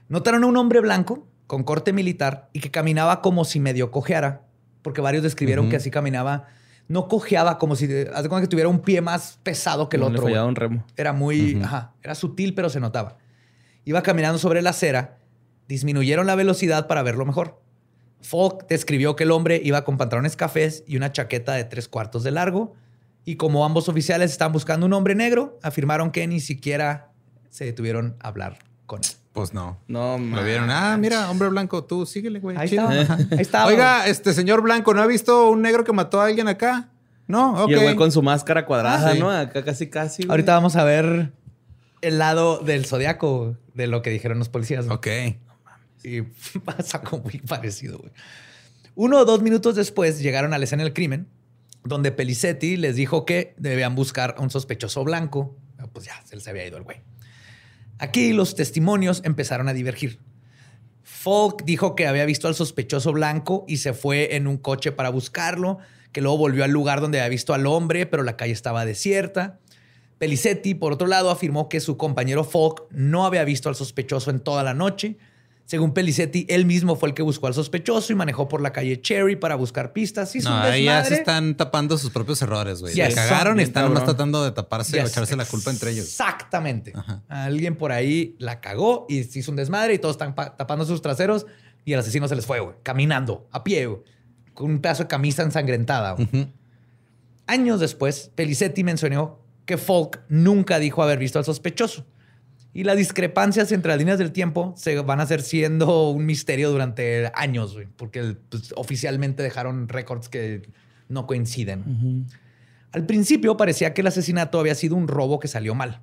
Notaron a un hombre blanco con corte militar y que caminaba como si medio cojeara, porque varios describieron que así caminaba. No cojeaba como si, haz de cuenta que tuviera un pie más pesado que el No le otro. fallaba un remo. Era muy, ajá, era sutil, pero se notaba. Iba caminando sobre la acera, disminuyeron la velocidad para verlo mejor. Falk describió que el hombre iba con pantalones cafés y una chaqueta de tres cuartos de largo. Y como ambos oficiales estaban buscando un hombre negro, afirmaron que ni siquiera se detuvieron a hablar con él. Pues no. No, Lo vieron. Ah, mira, hombre blanco, tú síguele, güey. Ahí chido. estaba. Ahí [laughs] estaba. Oiga, este señor blanco, ¿no ha visto un negro que mató a alguien acá? No, ok. Y el güey con su máscara cuadrada, Ah, sí. ¿no? Acá casi, casi. güey. Ahorita vamos a ver el lado del zodiaco de lo que dijeron los policías. ¿no? Ok. Y [laughs] pasa como muy parecido, güey. Uno o dos minutos después llegaron a la escena del crimen, donde Pelicetti les dijo que debían buscar a un sospechoso blanco. Ah, Pues ya, se les había ido el güey. Aquí los testimonios empezaron a divergir. Falk dijo que había visto al sospechoso blanco y se fue en un coche para buscarlo, que luego volvió al lugar donde había visto al hombre, pero la calle estaba desierta. Pelicetti, por otro lado, afirmó que su compañero Falk no había visto al sospechoso en toda la noche. Según Pelicetti, él mismo fue el que buscó al sospechoso y manejó por la calle Cherry para buscar pistas. Hizo No, un ahí ya se están tapando sus propios errores, güey. Ya Se cagaron y están cabrón. tratando de taparse o Yes, echarse la culpa entre ellos. Exactamente. Ajá. Alguien por ahí la cagó y se hizo un desmadre y todos están pa- tapando sus traseros y el asesino se les fue, güey, caminando, a pie, güey, con un pedazo de camisa ensangrentada. güey. Años después, Pelicetti mencionó que Falk nunca dijo haber visto al sospechoso. Y las discrepancias entre las líneas del tiempo se van a hacer siendo un misterio durante años, güey, porque pues, oficialmente dejaron récords que no coinciden. Al principio parecía que el asesinato había sido un robo que salió mal.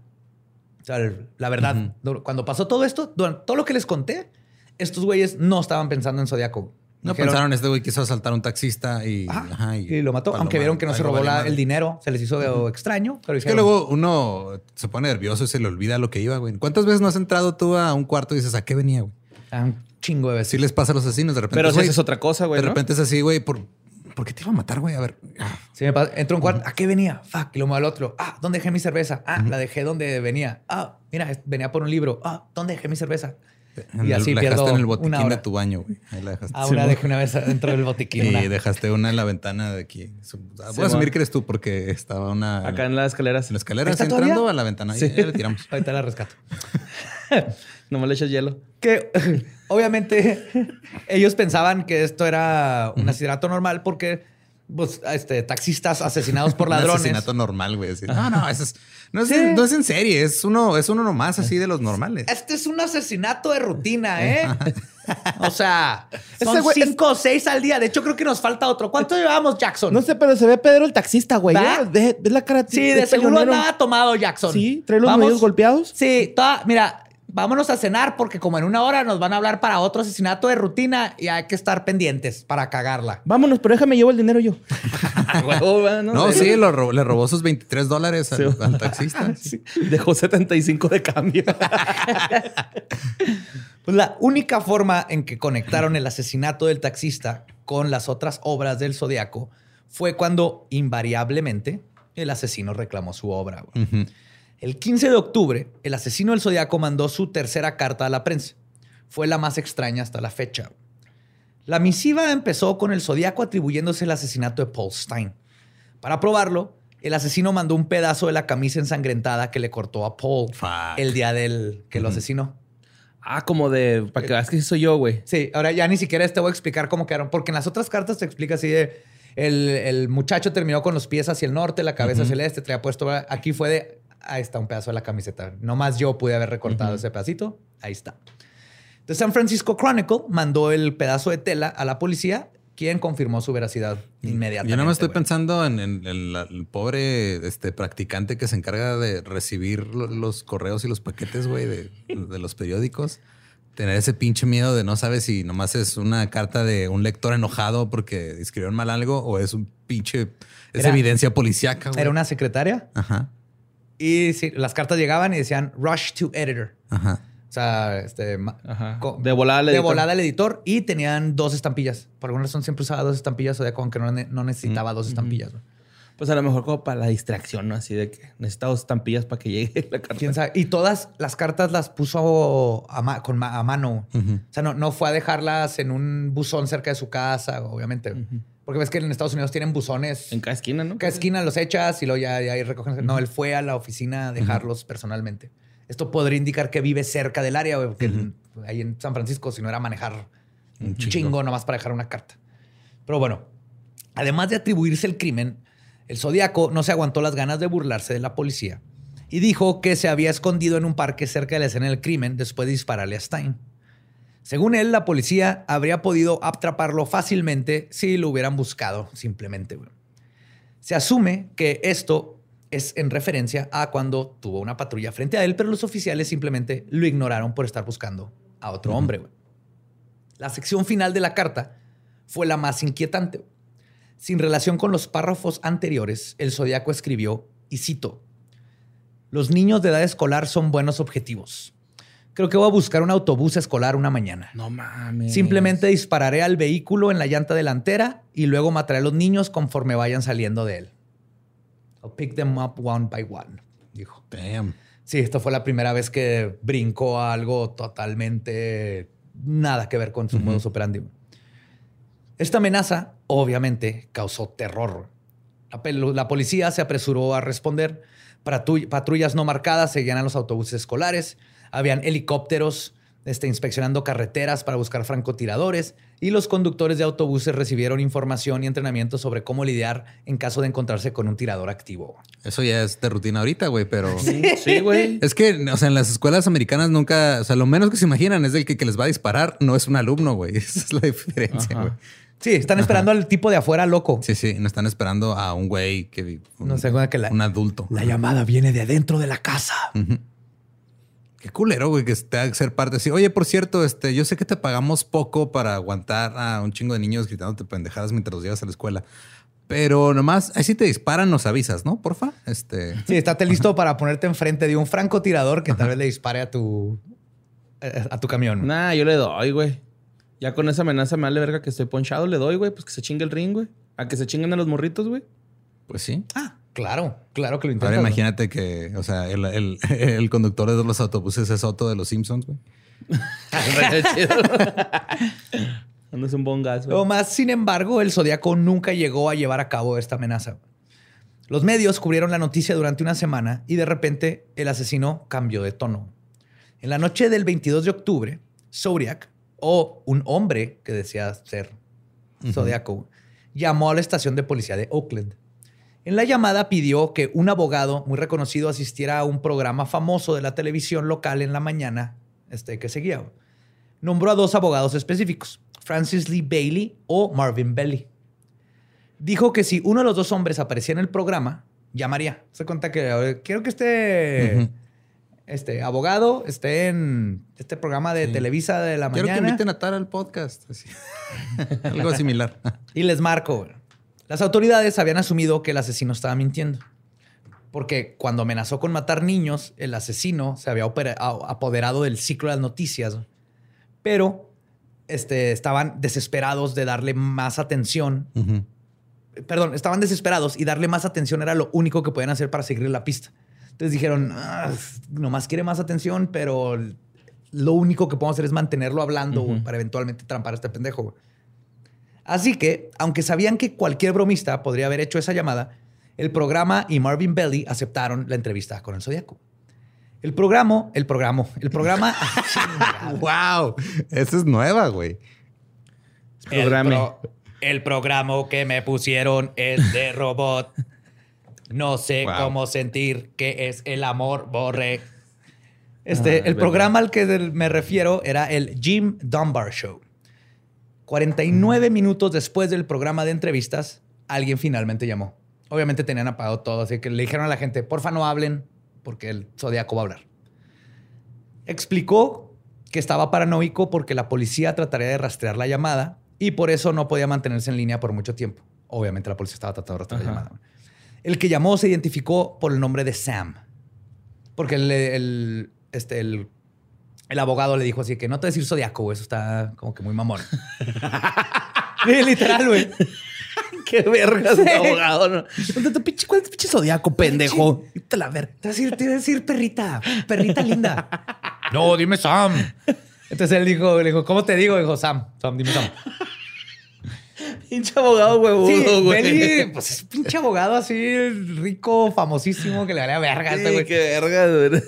O sea, el- la verdad, cuando pasó todo esto, durante todo lo que les conté, estos güeyes no estaban pensando en Zodiaco. No Dijeron, pensaron, este güey quiso asaltar a un taxista y, "Ajá", ajá, y lo mató, aunque vieron que no se robó vale la- madre. el dinero, se les hizo extraño. Pero Es que luego uno se pone nervioso y se le olvida lo que iba, güey. ¿Cuántas veces no has entrado tú a un cuarto y dices, ¿a qué venía, güey? "Ah, un chingo de veces. Sí les pasa a los asesinos de repente. Pero si es otra cosa, güey. De ¿no? repente es así, güey, ¿por, ¿por qué te iba a matar, güey? A ver. ah, Sí, me pasa. Entro a un cuarto. ¿A qué venía? Fuck. Y lo muevo al otro. Ah, ¿dónde dejé mi cerveza? Ah, la dejé donde venía. Ah, mira, venía por un libro. Ah, ¿dónde dejé mi cerveza? En Y así la pierdo dejaste en el una botiquín de tu baño, güey. Ahí la dejaste. Ah, una dejé una vez dentro del botiquín. y una. dejaste una en la ventana de aquí. Voy a asumir que eres tú porque estaba una Acá en las escaleras. en la escalera ¿Está así entrando todavía? a la ventana. Sí. Y ya le tiramos. [laughs] Ahorita la rescato. [laughs] Nomás le echas hielo. Que obviamente ellos pensaban que esto era un asesinato normal porque pues, este, taxistas asesinados por [laughs] Un ladrones. asesinato normal, güey. así. No, no, eso es, no, es, Sí. no es en serie. Es uno, es uno nomás así de los normales. Este es un asesinato de rutina, ¿eh? O sea, son güey es- cinco o seis al día. De hecho, creo que nos falta otro. ¿Cuánto llevamos, Jackson? No sé, pero se ve Pedro el taxista, güey. ¿Va? ¿eh? La cara. Sí, de seguro peleonero. andaba tomado, Jackson. Sí, trae los medios golpeados. Sí, toda- mira, vámonos a cenar porque como en una hora nos van a hablar para otro asesinato de rutina y hay que estar pendientes para cagarla. Vámonos, pero déjame llevo el dinero yo. [laughs] No, sí, lo robó- le robó sus 23 dólares al, Sí. al taxista. [laughs] Sí, Dejó 75 de cambio. [laughs] Pues la única forma en que conectaron el asesinato del taxista con las otras obras del Zodiaco fue cuando invariablemente el asesino reclamó su obra. El 15 de octubre, el asesino del Zodiaco mandó su tercera carta a la prensa. Fue la más extraña hasta la fecha. La misiva empezó con el Zodiaco atribuyéndose el asesinato de Paul Stein. Para probarlo, el asesino mandó un pedazo de la camisa ensangrentada que le cortó a Paul Fuck. el día del que lo asesinó. Ah, como de. Para que veas que soy yo, güey. Sí, ahora ya ni siquiera te voy a explicar cómo quedaron, porque en las otras cartas te explica así de. El, el muchacho terminó con los pies hacia el norte, la cabeza hacia el este, traía puesto. Aquí fue de. Ahí está un pedazo de la camiseta. Nomás yo pude haber recortado ese pedacito. Ahí está. The San Francisco Chronicle mandó el pedazo de tela a la policía, quien confirmó su veracidad inmediatamente. Yo no me estoy pensando en, en- en la- el pobre este, practicante que se encarga de recibir lo- los correos y los paquetes, güey, de, de los periódicos. Tener ese pinche miedo de no sabes si nomás es una carta de un lector enojado porque escribieron mal algo o es un pinche... Es Era- evidencia policíaca, güey. Era una secretaria Ajá, y sí, las cartas llegaban y decían rush to editor. ajá. O sea, este, Ajá. De volada al de editor. volada al editor y tenían dos estampillas. Por alguna razón siempre usaba dos estampillas, o sea, como que no, ne- no necesitaba dos estampillas. Pues a lo mejor como para la distracción, ¿no? Así de que necesitamos estampillas para que llegue la carta. ¿Quién sabe? Y todas las cartas las puso a, ma- con ma- a mano. O sea, no, no fue a dejarlas en un buzón cerca de su casa, obviamente. Porque ves que en Estados Unidos tienen buzones. En cada esquina, ¿no? En cada esquina los echas y luego ya, ya ahí recogen. No, él fue a la oficina a dejarlos personalmente. Esto podría indicar que vive cerca del área, porque ahí en San Francisco, si no era manejar un chingo. nomás para dejar una carta. Pero bueno, además de atribuirse el crimen, el Zodíaco no se aguantó las ganas de burlarse de la policía y dijo que se había escondido en un parque cerca de la escena del crimen después de dispararle a Stein. Según él, la policía habría podido atraparlo fácilmente si lo hubieran buscado simplemente. Se asume que esto es en referencia a cuando tuvo una patrulla frente a él, pero los oficiales simplemente lo ignoraron por estar buscando a otro hombre. La sección final de la carta fue la más inquietante. Sin relación con los párrafos anteriores, el Zodíaco escribió, y cito, Los niños de edad escolar son buenos objetivos. Creo que voy a buscar un autobús escolar una mañana. No mames. Simplemente dispararé al vehículo en la llanta delantera y luego mataré a los niños conforme vayan saliendo de él. I'll pick them up one by one, dijo. Damn. Sí, esto fue la primera vez que brincó a algo totalmente nada que ver con su modus operandi. Esta amenaza, obviamente, causó terror. La, policía se apresuró a responder. Patrullas no marcadas seguían a los autobuses escolares. Habían helicópteros este, inspeccionando carreteras para buscar francotiradores. Y los conductores de autobuses recibieron información y entrenamiento sobre cómo lidiar en caso de encontrarse con un tirador activo. Eso ya es de rutina ahorita, güey, pero... [laughs] Sí, güey. Es que, o sea, en las escuelas americanas nunca, o sea, lo menos que se imaginan es el que, que les va a disparar, no es un alumno, güey. [laughs] Esa es la diferencia, güey. Sí, están esperando al tipo de afuera loco. Sí, sí, no están esperando a un güey que un, No sé, que la- un adulto. La llamada viene de adentro de la casa. Qué culero, güey, que tenga que ser parte así. Oye, por cierto, este, yo sé que te pagamos poco para aguantar a un chingo de niños gritándote pendejadas mientras los llevas a la escuela. Pero nomás, ahí si te disparan, nos avisas, ¿no? Porfa. Este. Sí, estate listo para ponerte enfrente de un francotirador que tal vez le dispare a tu, eh, a tu camión. Nah, yo le doy, güey. Ya con esa amenaza me vale verga que estoy ponchado, le doy, güey. Pues que se chingue el ring, güey. A que se chinguen a los morritos, güey. Pues sí. Ah, claro, claro que lo Ahora intentas. imagínate que, o sea, el, el- [laughs] el conductor de los autobuses es Otto de los Simpsons, güey. [laughs] Andas un bon gas, güey. Lo más, sin embargo, el Zodíaco nunca llegó a llevar a cabo esta amenaza. Los medios cubrieron la noticia durante una semana y de repente el asesino cambió de tono. En la noche del 22 de octubre, Zodiac, o un hombre que decía ser Zodíaco, llamó a la estación de policía de Oakland. En la llamada pidió que un abogado muy reconocido asistiera a un programa famoso de la televisión local en la mañana este, que seguía. Nombró a dos abogados específicos, Francis Lee Bailey o Marvin Belly. Dijo que si uno de los dos hombres aparecía en el programa, llamaría. Se cuenta que quiero que este, este abogado esté en este programa de Televisa de la Quiero que mañana. inviten a Tara al podcast. así. [laughs] Algo similar. Y les marco. Las autoridades habían asumido que el asesino estaba mintiendo. Porque cuando amenazó con matar niños, el asesino se había apoderado del ciclo de las noticias. Pero este, estaban desesperados de darle más atención. Perdón, estaban desesperados y darle más atención era lo único que podían hacer para seguirle la pista. Entonces dijeron, "Ah, nomás quiere más atención, pero lo único que podemos hacer es mantenerlo hablando para eventualmente trampar a este pendejo. Güey". Así que, aunque sabían que cualquier bromista podría haber hecho esa llamada, el programa y Marvin Belly aceptaron la entrevista con el Zodíaco. El programa, el programa, el programa. wow. Esa es nueva, güey. El pro- El programa que me pusieron es de [laughs] robot. No sé Wow. cómo sentir que es el amor, borre. Este, el verdad. programa al que me refiero era el Jim Dunbar Show. 49 minutos después del programa de entrevistas, alguien finalmente llamó. Obviamente tenían apagado todo, así que le dijeron a la gente, porfa no hablen, porque el Zodíaco va a hablar. Explicó que estaba paranoico porque la policía trataría de rastrear la llamada y por eso no podía mantenerse en línea por mucho tiempo. Obviamente la policía estaba tratando de rastrear la llamada. El que llamó se identificó por el nombre de Sam. Porque el, el- este, el, el abogado le dijo así que no te decir zodiaco, güey. Eso está como que muy mamón. [laughs] Sí, literal, güey. [laughs] Qué vergas Sí. abogado. ¿no? ¿Dónde tu pinche, ¿Cuál es tu pinche zodiaco, pendejo? A la ver. Te voy a decir, te perrita, perrita linda. [laughs] No, dime Sam. Entonces él dijo, le dijo, ¿cómo te digo? Dijo Sam, Sam, dime Sam. Pinche abogado huevudo, Sí, güey. Belly, pues es pinche abogado así, rico, famosísimo, que le daría verga a este Sí, güey. qué vergas, güey.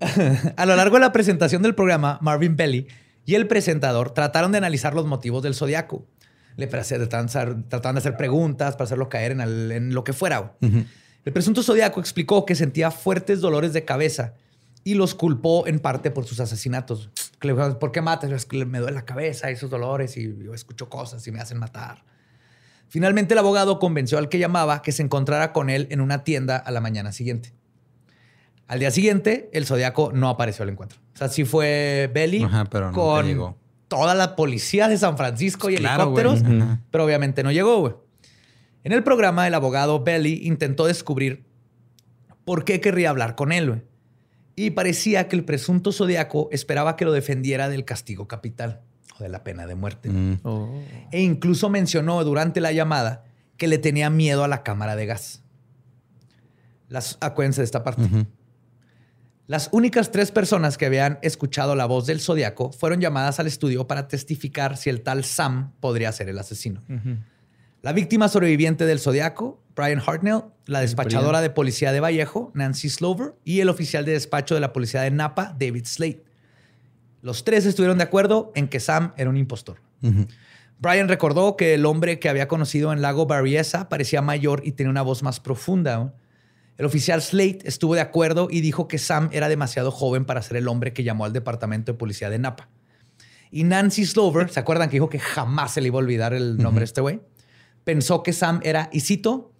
[laughs] A lo largo de la presentación del programa, Marvin Belly y el presentador trataron de analizar los motivos del zodiaco. Le trataban de hacer- preguntas para hacerlo caer en, lo que fuera. El presunto zodiaco explicó que sentía fuertes dolores de cabeza y los culpó en parte por sus asesinatos. Que le dijeron, ¿por qué matas? Es que me duele la cabeza esos dolores y yo escucho cosas y me hacen matar. Finalmente el abogado convenció al que llamaba que se encontrara con él en una tienda a la mañana siguiente. Al día siguiente, el zodiaco no apareció al encuentro. O sea, sí fue Belly Ajá, pero nunca con llegó. toda la policía de San Francisco y Claro, helicópteros, pero obviamente no llegó, güey. En el programa, el abogado Belly intentó descubrir por qué querría hablar con él, güey. Y parecía que el presunto zodiaco esperaba que lo defendiera del castigo capital o de la pena de muerte. Mm. E incluso mencionó durante la llamada que le tenía miedo a la cámara de gas. Las, acuérdense de esta parte. Las únicas tres personas que habían escuchado la voz del zodiaco fueron llamadas al estudio para testificar si el tal Sam podría ser el asesino. La víctima sobreviviente del zodiaco, Brian Hartnell, la despachadora de policía de Vallejo, Nancy Slover, y el oficial de despacho de la policía de Napa, David Slade. Los tres estuvieron de acuerdo en que Sam era un impostor. Brian recordó que el hombre que había conocido en Lago Barriesa parecía mayor y tenía una voz más profunda. El oficial Slate estuvo de acuerdo y dijo que Sam era demasiado joven para ser el hombre que llamó al departamento de policía de Napa. Y Nancy Slover, ¿se acuerdan que dijo que jamás se le iba a olvidar el nombre de este güey? Pensó que Sam era, y cito,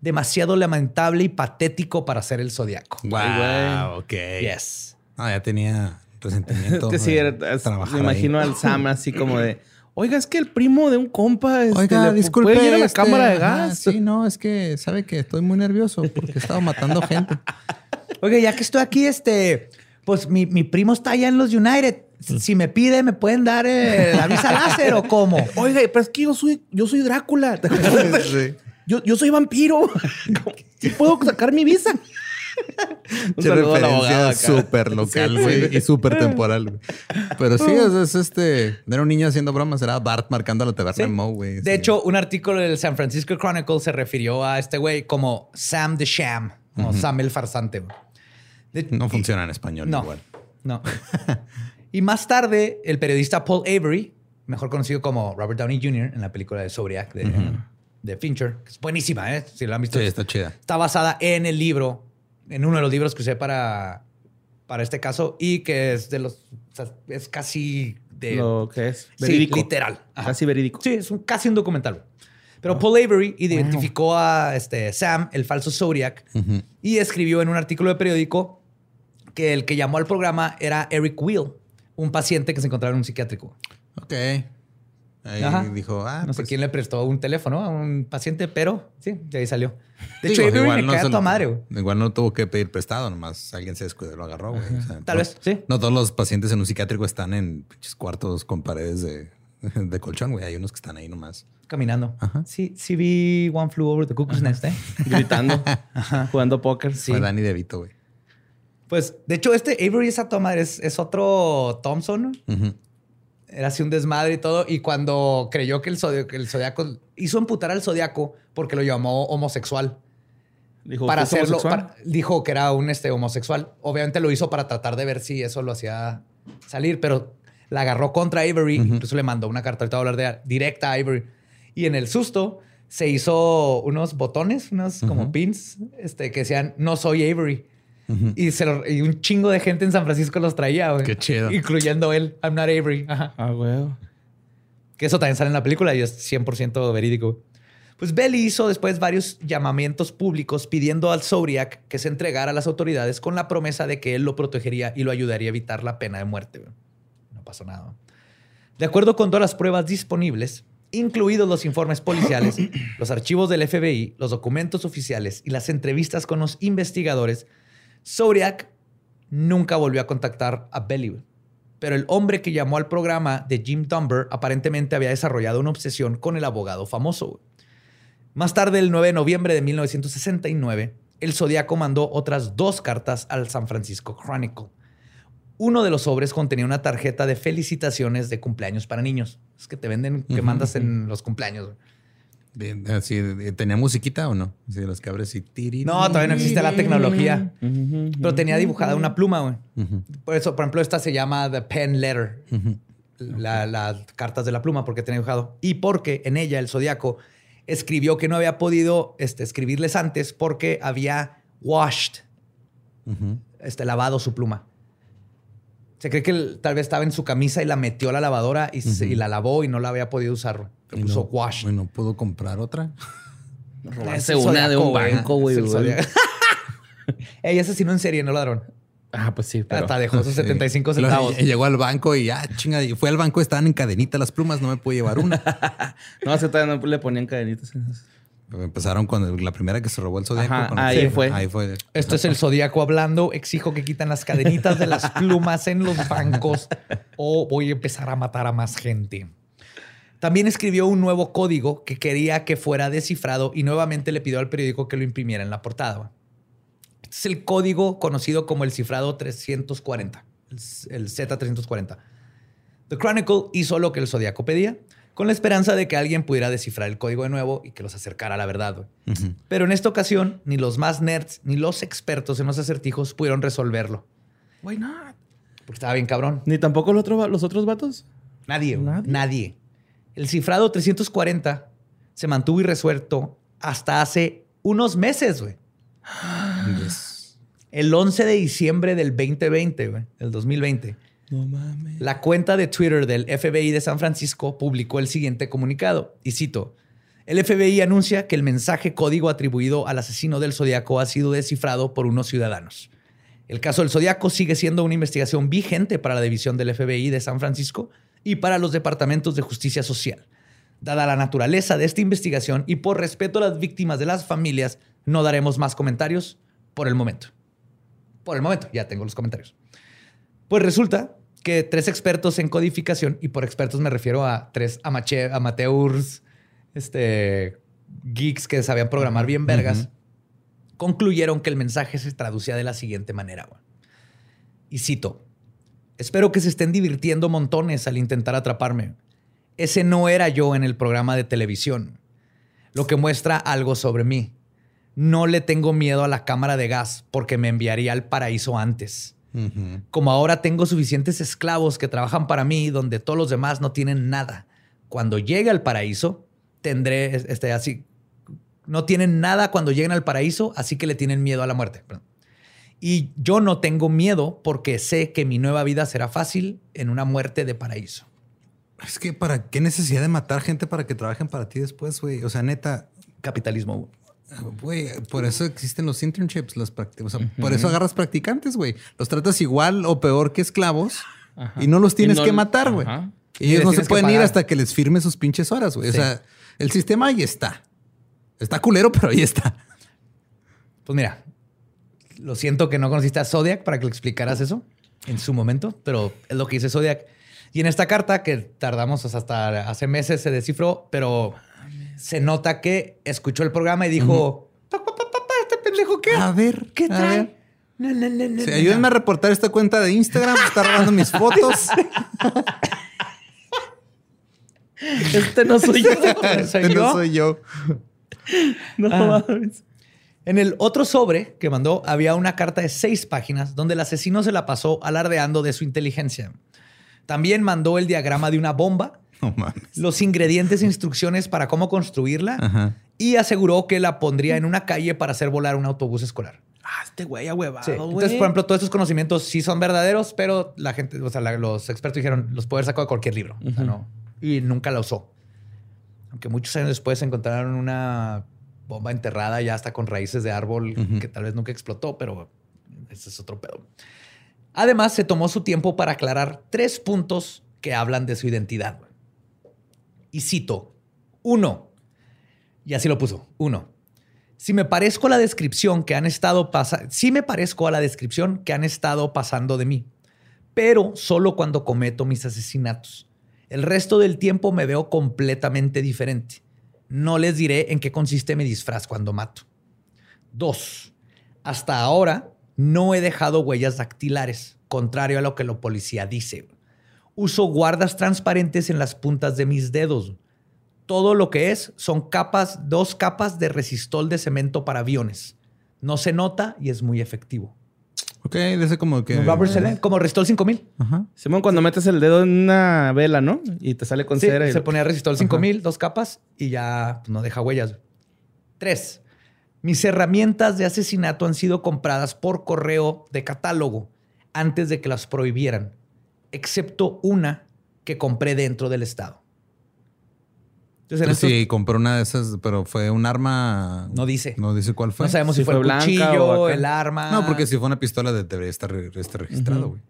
demasiado lamentable y patético para ser el zodiaco. Wow, ok. Yes. Ah, ya tenía [laughs] resentimiento. Es que sí, era- me ahí. imagino al Sam así como de, oiga, es que el primo de un compa este, Oiga, le disculpe. puede ir a la este, cámara de ajá, gas. sí, no, es que sabe que estoy muy nervioso porque he estado matando gente. [laughs] Oye, ya que estoy aquí, este, pues mi, mi primo está allá en los United. Si me pide, ¿me pueden dar eh, la visa láser o cómo? [laughs] Oiga, pero es que yo soy, yo soy Drácula. [laughs] Yo, yo soy vampiro. ¿Sí puedo sacar mi visa? [laughs] Un Qué saludo al abogado referencia acá. súper local, güey, y súper [laughs] temporal, güey. Pero sí, es, es este. Era un niño haciendo bromas, era Bart marcando la taberna Sí. de Moe, güey. De hecho, un artículo del San Francisco Chronicle se refirió a este güey como Sam the Sham o Sam el farsante. güey. De- no funciona en español No, igual. no. [laughs] y más tarde, el periodista Paul Avery, mejor conocido como Robert Downey Jr. en la película de Zodiac de, de Fincher, que es buenísima, ¿eh? Si lo han visto. Sí, está chida. Está basada en el libro, en uno de los libros que usé para, para este caso y que es de los. o sea, es casi de. Lo que es Sí, verídico. literal. Ajá. Casi verídico. Sí, es un- casi un documental. Pero Paul Avery identificó a este, Sam, el falso Zodiac, y escribió en un artículo de periódico que el que llamó al programa era Eric Will, un paciente que se encontraba en un psiquiátrico. Ok. Ahí Ajá. dijo, ah, no sé pues, quién le prestó un teléfono a un paciente, pero sí, de ahí salió. De digo, hecho, Avery me no madre, güey. Igual no tuvo que pedir prestado, nomás alguien se descuidó y lo agarró, güey. O sea, Tal no- vez, sí. No todos los pacientes en un psiquiátrico están en pinches cuartos con paredes de, [laughs] de colchón, güey. Hay unos que están ahí nomás. Caminando. Ajá. Sí, sí vi One Flew Over the Cuckoo's Nest, ¿eh? [laughs] Gritando. jugando póker. Sí. Fue Danny DeVito, güey. Pues, de hecho, este Avery esa toma es, es otro Thompson. Ujú. Era así un desmadre y todo. Y cuando creyó que el, zodiaco, el zodiaco hizo emputar al zodiaco porque lo llamó homosexual. Dijo, para ¿usted es hacerlo, para- dijo que era un este, homosexual. Obviamente lo hizo para tratar de ver si eso lo hacía salir, pero la agarró contra Avery. Incluso le mandó una carta, ahorita voy a hablar de directa a Avery. Y en el susto se hizo unos botones, unos como pins, este, que decían no soy Avery. Y, se lo- y un chingo de gente en San Francisco los traía, güey. Qué chido. Incluyendo él. I'm not Avery. Ajá. Ah, güey. Que eso también sale en la película y es 100% verídico. Pues Belly hizo después varios llamamientos públicos pidiendo al Zodiac que se entregara a las autoridades con la promesa de que él lo protegería y lo ayudaría a evitar la pena de muerte. No pasó nada. De acuerdo con todas las pruebas disponibles, incluidos los informes policiales, [clears throat] los archivos del FBI, los documentos oficiales y las entrevistas con los investigadores, Zodiac nunca volvió a contactar a Belly. Pero el hombre que llamó al programa de Jim Dumber aparentemente había desarrollado una obsesión con el abogado famoso. Más tarde, el 9 de noviembre de 1969, el Zodíaco mandó otras dos cartas al San Francisco Chronicle. Uno de los sobres contenía una tarjeta de felicitaciones de cumpleaños para niños. Es que te venden que mandas en los cumpleaños. Así, de- ¿Tenía musiquita o no? Así de los que abres y tiri. No, todavía no existe la tecnología. Pero tenía dibujada una pluma, güey. Por eso, por ejemplo, esta se llama The Pen Letter. La- las cartas de la pluma, porque tenía dibujado. Y porque en ella el zodiaco escribió que no había podido este, escribirles antes porque había washed, este, lavado su pluma. Se cree que él tal vez estaba en su camisa y la metió a la lavadora y, se- y la lavó y no la había podido usar. Le Y puso no, washed. Bueno, ¿pudo comprar otra? [laughs] Robarse una de un banco, güey. Ella [laughs] asesinó en serie, no ladrón. Ah, pues sí, pero... Hasta dejó sus [laughs] 75 Luego centavos. ll- Llegó al banco y ya, chinga, y fue al banco, estaban en cadenita las plumas, no me pude llevar una. No, hace todavía no le ponían cadenitas. en esas. Empezaron con la primera que se robó el zodiaco. Ajá, con- ahí fue. Ahí fue. Esto es el zodiaco hablando. Exijo que quitan las cadenitas de las plumas en los bancos o voy a empezar a matar a más gente. También escribió un nuevo código que quería que fuera descifrado y nuevamente le pidió al periódico que lo imprimiera en la portada. Este es el código conocido como el cifrado 340, el el Z340. The Chronicle hizo lo que el zodiaco pedía, con la esperanza de que alguien pudiera descifrar el código de nuevo y que los acercara a la verdad. Pero en esta ocasión, ni los más nerds ni los expertos en los acertijos pudieron resolverlo. Why not? Porque estaba bien cabrón. Ni tampoco otro va- los otros vatos. Nadie. nadie. El cifrado 340 se mantuvo irresuelto hasta hace unos meses, güey. Yes. El 11 de diciembre del 2020, güey, del 2020. No mames. La cuenta de Twitter del FBI de San Francisco publicó el siguiente comunicado, y cito, el FBI anuncia que el mensaje código atribuido al asesino del Zodíaco ha sido descifrado por unos ciudadanos. El caso del Zodíaco sigue siendo una investigación vigente para la división del FBI de San Francisco y para los departamentos de justicia social. Dada la naturaleza de esta investigación y por respeto a las víctimas de las familias, no daremos más comentarios por el momento. Por el momento, ya tengo los comentarios. Pues resulta que tres expertos en codificación, y por expertos me refiero a tres amache- amateurs, este, geeks que sabían programar bien vergas, concluyeron que el mensaje se traducía de la siguiente manera. Y cito, espero que se estén divirtiendo montones al intentar atraparme. Ese no era yo en el programa de televisión, lo que muestra algo sobre mí. No le tengo miedo a la cámara de gas porque me enviaría al paraíso antes como ahora tengo suficientes esclavos que trabajan para mí donde todos los demás no tienen nada. Cuando llegue al paraíso, tendré este así no tienen nada cuando lleguen al paraíso, así que le tienen miedo a la muerte. Perdón. Y yo no tengo miedo porque sé que mi nueva vida será fácil en una muerte de paraíso. Es que para qué necesidad de matar gente para que trabajen para ti después, güey. O sea, neta, Capitalismo. güey, por eso existen los internships, los practi- o sea, por eso agarras practicantes, güey. Los tratas igual o peor que esclavos y no los tienes no- que matar, güey. Y ellos no se pueden ir hasta que les firme sus pinches horas, güey. Sí. O sea, el sistema ahí está. Está culero, pero ahí está. Pues mira, lo siento que no conociste a Zodiac para que le explicaras eso en su momento, pero es lo que dice Zodiac. Y en esta carta, que tardamos hasta hace meses, se descifró, pero se nota que escuchó el programa y dijo: "Pa, pa, pa, pa, pa, ¿Este pendejo qué? A ver, ¿Qué a trae? ver. No, no, no, no, Sí, no, ayúdenme a reportar esta cuenta de Instagram. Está robando mis fotos. Este no soy yo. ¿Soy [laughs] Este yo? no soy yo. No Ah. mames. En el otro sobre que mandó había una carta de seis páginas donde el asesino se la pasó alardeando de su inteligencia. También mandó el diagrama de una bomba [laughs] No mames. los ingredientes e instrucciones para cómo construirla Ajá. y aseguró que la pondría en una calle para hacer volar un autobús escolar. Ah, este güey ahuevado, Sí. güey. Entonces, por ejemplo, todos estos conocimientos sí son verdaderos, pero la gente, o sea, la- los expertos dijeron, los puede haber sacado de cualquier libro. O sea, no. Y nunca la usó. Aunque muchos años después encontraron una bomba enterrada ya hasta con raíces de árbol que tal vez nunca explotó, pero ese es otro pedo. Además, se tomó su tiempo para aclarar tres puntos que hablan de su identidad. Y cito, uno, y así lo puso, uno, si me parezco a la descripción que han estado pasando, sí me parezco a la descripción que han estado pasando de mí, pero solo cuando cometo mis asesinatos. El resto del tiempo me veo completamente diferente. No les diré en qué consiste mi disfraz cuando mato. Dos, hasta ahora no he dejado huellas dactilares, contrario a lo que la policía dice. Uso guardas transparentes en las puntas de mis dedos. Todo lo que es son capas, dos capas de resistol de cemento para aviones. No se nota y es muy efectivo. Ok, de ese como que. Robert Selen, como resistol 5000. Ajá. Simón, cuando metes el dedo en una vela, ¿no? Y te sale con Sí, cera. y- se ponía resistol 5000, dos capas y ya pues, no deja huellas. Tres, mis herramientas de asesinato han sido compradas por correo de catálogo antes de que las prohibieran, excepto una que compré dentro del estado. Entonces, en Pues estos- sí, compró una de esas, pero fue un arma. No dice. No dice cuál fue. no sabemos si, si fue, fue el blanca cuchillo, o el arma. No, porque si fue una pistola de- debería estar, estar registrado, güey.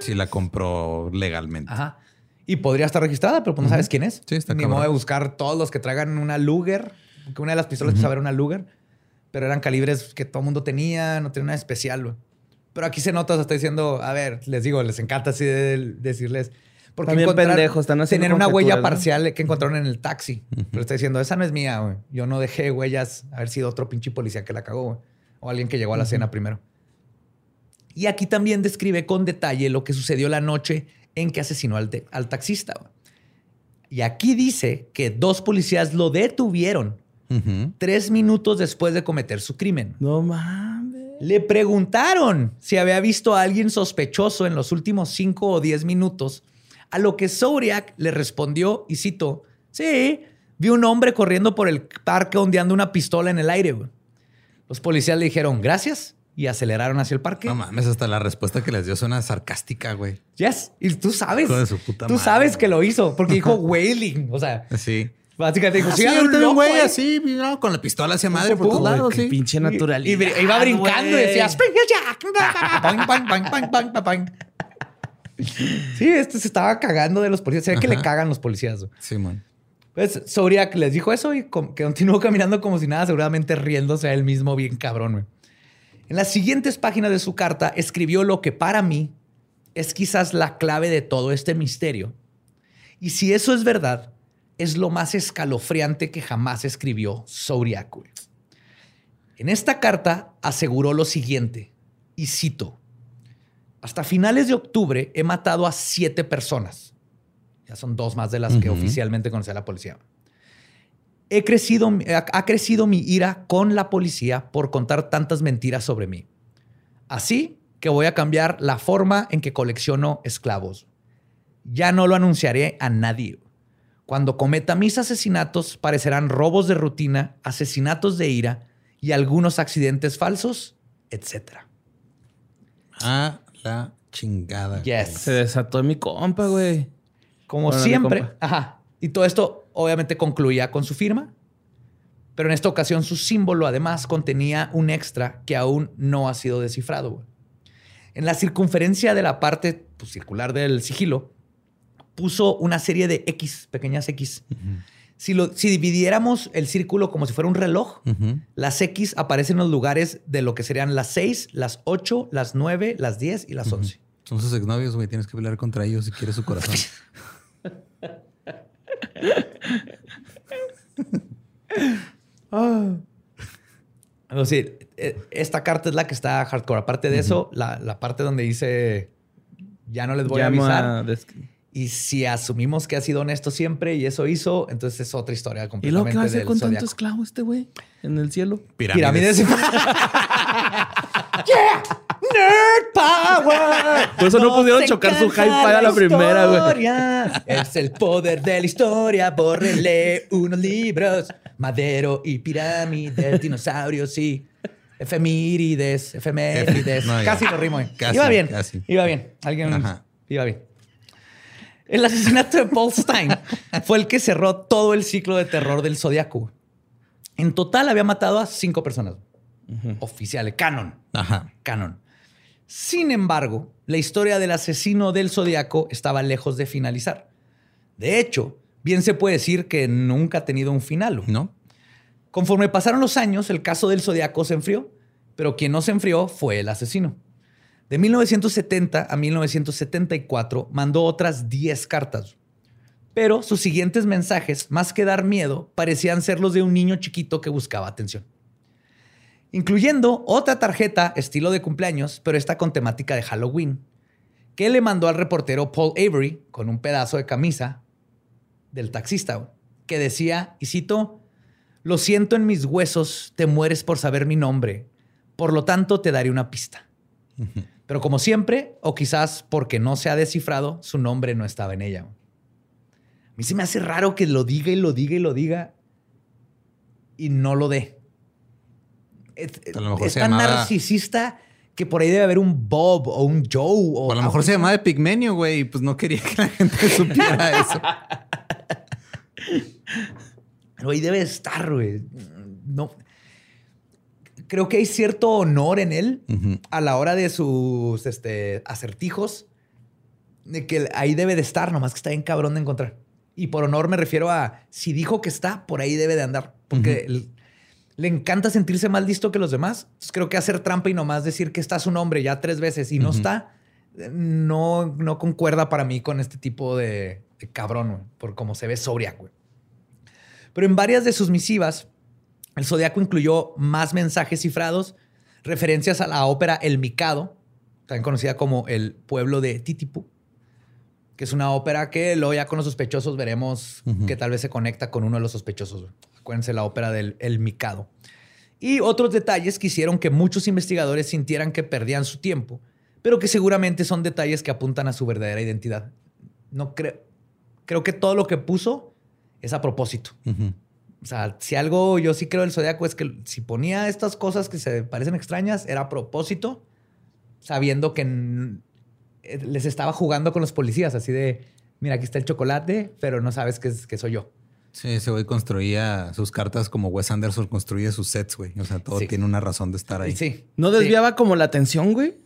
Si la compró legalmente. Ajá. Y podría estar registrada, pero pues no sabes quién es. Sí, está Ni modo de buscar todos los que traigan una Luger. Porque una de las pistolas que era una Luger. Pero eran calibres que todo el mundo tenía, no tenía nada especial, güey. Pero aquí se nota, o sea, está diciendo, a ver, les digo, les encanta así de- decirles. Porque También pendejos, están haciendo Tener una huella parcial que encontraron en el taxi. Pero está diciendo, esa no es mía, güey. Yo no dejé huellas, haber sido otro pinche policía que la cagó, güey. O alguien que llegó a la cena primero. Y aquí también describe con detalle lo que sucedió la noche en que asesinó al, al taxista. güey. Y aquí dice que dos policías lo detuvieron tres minutos después de cometer su crimen. No mames. Le preguntaron si había visto a alguien sospechoso en los últimos cinco o diez minutos, a lo que Zodiac le respondió, y cito, sí, vi un hombre corriendo por el parque ondeando una pistola en el aire. güey". Los policías le dijeron gracias y aceleraron hacia el parque. No mames, hasta la respuesta que les dio suena sarcástica, güey. Yes. Y tú sabes. Hijo de su puta tú madre, sabes güey. que lo hizo porque dijo [laughs] wailing. O sea, Sí. básicamente dijo, Ah, sí, ahorita un güey eh". así, no, con la pistola hacia madre por todos lados, sí. pinche Y- naturalidad. Y, iba brincando y decía. Spring Jack. Sí, este se estaba cagando de los policías. Se ve que le cagan los policías. güey. Simón. Pues Zodiac les dijo eso y que continuó caminando como si nada, seguramente riéndose a él mismo bien cabrón. güey. En las siguientes páginas de su carta escribió lo que para mí es quizás la clave de todo este misterio. Y si eso es verdad, es lo más escalofriante que jamás escribió Zodiac. güey. En esta carta aseguró lo siguiente, y cito, hasta finales de octubre he matado a siete personas. Ya son dos más de las que oficialmente conocía la policía. He crecido, ha crecido mi ira con la policía por contar tantas mentiras sobre mí. Así que voy a cambiar la forma en que colecciono esclavos. Ya no lo anunciaré a nadie. Cuando cometa mis asesinatos, parecerán robos de rutina, asesinatos de ira y algunos accidentes falsos, etc. A la chingada. Yes. Se desató mi compa, güey. Como siempre. compa. Ajá. Y todo esto obviamente concluía con su firma. Pero en esta ocasión su símbolo además contenía un extra que aún no ha sido descifrado. güey. En la circunferencia de la parte pues, circular del sigilo puso una serie de X, pequeñas X. si, lo, si dividiéramos el círculo como si fuera un reloj, Ujú. las X aparecen en los lugares de lo que serían las 6, las 8, las 9, las 10 y las 11. Son sus exnovios, güey. Tienes que pelear contra ellos si quieres su corazón. Es decir, eh, esta carta es la que está hardcore. Aparte de eso, la, la parte donde dice ya no les voy Llamo a avisar. a Y si asumimos que ha sido honesto siempre y eso hizo, entonces es otra historia ¿Y completamente luego qué va a hacer con tanto esclavo este güey? En el cielo. Pirámides. [laughs] yeah, nerd Por eso no pudieron chocar su hi-fi a la primera, güey. Es el poder de la historia. Bórrele unos libros. Madero y pirámide, dinosaurios y efemérides, efemérides. No, casi lo rimo. eh. Casi, iba bien. casi. Iba bien. Alguien Ajá. iba bien. El asesinato de Paul Stein fue el que cerró todo el ciclo de terror del Zodiaco. En total había matado a cinco personas. Oficiales, canon. Ajá. Canon. Sin embargo, la historia del asesino del Zodiaco estaba lejos de finalizar. De hecho, bien se puede decir que nunca ha tenido un final. ¿No? Conforme pasaron los años, el caso del Zodiaco se enfrió, pero quien no se enfrió fue el asesino. De 1970 a 1974 mandó otras 10 cartas. Pero sus siguientes mensajes, más que dar miedo, parecían ser los de un niño chiquito que buscaba atención. Incluyendo otra tarjeta estilo de cumpleaños, pero esta con temática de Halloween, que le mandó al reportero Paul Avery con un pedazo de camisa del taxista, que decía, y cito, lo siento en mis huesos, te mueres por saber mi nombre, por lo tanto te daré una pista. [laughs] Pero como siempre, o quizás porque no se ha descifrado, su nombre no estaba en ella. A mí se me hace raro que lo diga y lo diga y lo diga y no lo dé. Es, A lo mejor es se tan llamaba- narcisista que por ahí debe haber un Bob o un Joe. O, O a lo mejor se llamaba de Pigmenio, güey, y pues no quería que la gente [laughs] supiera eso. Pero ahí debe estar, güey. No. Creo que hay cierto honor en él a la hora de sus este, acertijos. De que ahí debe de estar, nomás que está bien cabrón de encontrar. Y por honor me refiero a si dijo que está, por ahí debe de andar. Porque le encanta sentirse más listo que los demás. Entonces, creo que hacer trampa y nomás decir que está su nombre ya tres veces y no está, no, no concuerda para mí con este tipo de, de cabrón, por cómo se ve sobria, güey. Pero en varias de sus misivas, el Zodiaco incluyó más mensajes cifrados, referencias a la ópera El Mikado, también conocida como El Pueblo de Titipu, que es una ópera que luego ya con los sospechosos veremos que tal vez se conecta con uno de los sospechosos. Acuérdense la ópera del El Mikado. Y otros detalles que hicieron que muchos investigadores sintieran que perdían su tiempo, pero que seguramente son detalles que apuntan a su verdadera identidad. No creo. Creo que todo lo que puso es a propósito. O sea, si algo yo sí creo del zodiaco es que si ponía estas cosas que se parecen extrañas, era a propósito, sabiendo que eh, les estaba jugando con los policías, así de, mira, aquí está el chocolate, pero no sabes que, es, que soy yo. Sí, ese güey construía sus cartas como Wes Anderson construye sus sets, güey. O sea, todo Sí. tiene una razón de estar ahí. Sí. ¿No sí. desviaba como la atención, güey?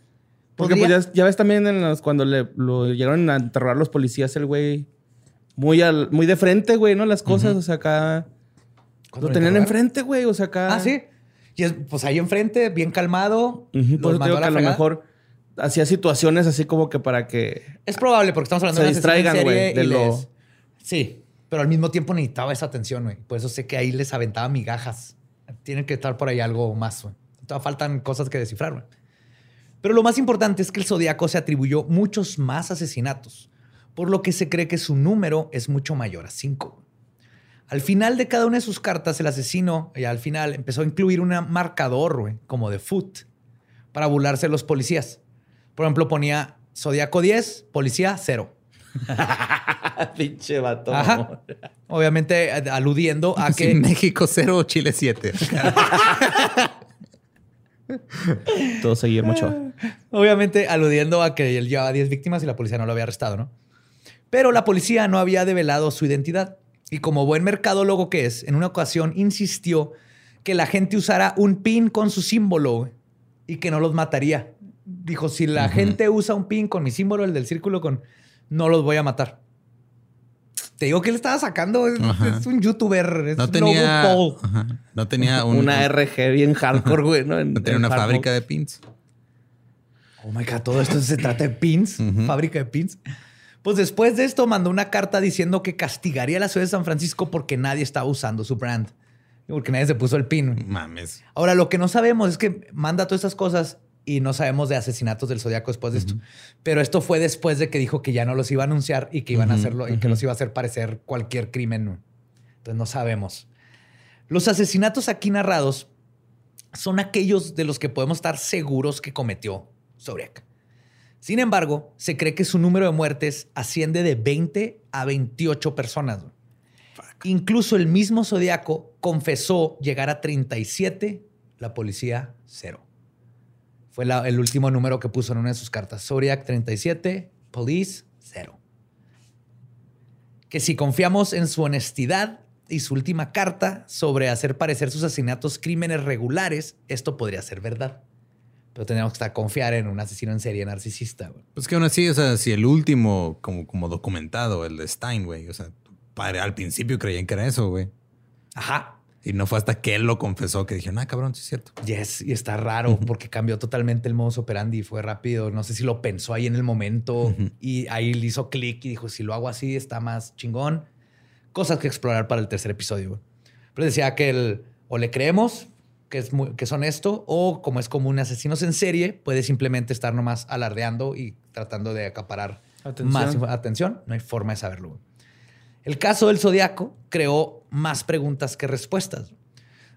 Porque pues ya, ya ves también en los, cuando le, lo llegaron a interrogar los policías, el güey muy, al, muy de frente, güey, ¿no? Las cosas, o sea, acá... ¿Cuándo Lo tenían enfrente, güey, o sea, acá... Ah, sí. Y es, pues ahí enfrente, bien calmado. Ujú, los por eso digo a que a lo mejor hacía situaciones así como que para que... Es probable porque estamos hablando Se de una asesino en distraigan, güey, de lo- les- Sí, pero al mismo tiempo necesitaba esa atención, güey. Por eso sé que ahí les aventaba migajas. Tiene que estar por ahí algo más, güey. Todavía faltan cosas que descifrar, güey. Pero lo más importante es que el Zodíaco se atribuyó muchos más asesinatos, por lo que se cree que su número es mucho mayor a cinco. Al final de cada una de sus cartas, el asesino, y al final, empezó a incluir un marcador, güey, como de foot, para burlarse de los policías. Por ejemplo, ponía Zodíaco 10, policía 0. [laughs] Pinche vato. Ajá. Obviamente aludiendo a Sí, que México 0, Chile 7. [laughs] Todo seguir mucho. obviamente aludiendo a que él llevaba 10 víctimas y la policía no lo había arrestado, ¿no? Pero la policía no había develado su identidad y como buen mercadólogo que es, en una ocasión insistió que la gente usara un pin con su símbolo y que no los mataría. Dijo, si la gente usa un pin con mi símbolo, el del círculo con no los voy a matar. Te digo que él estaba sacando, es, es un youtuber, es No un tenía, no tenía [laughs] un- una RG bien hardcore, güey, ¿no? En- no tenía en una fábrica de pins. Oh my God, todo esto se trata de pins, fábrica de pins. Pues después de esto mandó una carta diciendo que castigaría a la ciudad de San Francisco porque nadie estaba usando su brand. Porque nadie se puso el pin. Mames. Ahora, lo que no sabemos es que manda todas esas cosas y no sabemos de asesinatos del Zodíaco después de esto. Pero esto fue después de que dijo que ya no los iba a anunciar y que iban a hacerlo y que los iba a hacer parecer cualquier crimen. Entonces no sabemos. Los asesinatos aquí narrados son aquellos de los que podemos estar seguros que cometió Zodiac. Sin embargo, se cree que su número de muertes asciende de 20 a 28 personas. Incluso el mismo Zodiaco confesó llegar a 37, la policía cero. Fue la- el último número que puso en una de sus cartas. Zodiac 37, Police cero. Que si confiamos en su honestidad y su última carta sobre hacer parecer sus asesinatos crímenes regulares, esto podría ser verdad. Pero tenemos que estar confiar en un asesino en serie narcisista. güey. Pues que aún así, o sea, si el último, como, como documentado, el de Stein, güey, o sea, padre, al principio creían que era eso, güey. Ajá. Y no fue hasta que él lo confesó que dijeron, ah, cabrón, sí es cierto. Yes, y está raro porque cambió totalmente el modus operandi. Fue rápido. No sé si lo pensó ahí en el momento y ahí le hizo clic y dijo: Si lo hago así, está más chingón. Cosas que explorar para el tercer episodio. güey. Pero decía que el, o le creemos que es, muy- que es honesto, o como es común asesinos en serie, puede simplemente estar nomás alardeando y tratando de acaparar Atención. más atención. No hay forma de saberlo. El caso del Zodiaco creó más preguntas que respuestas.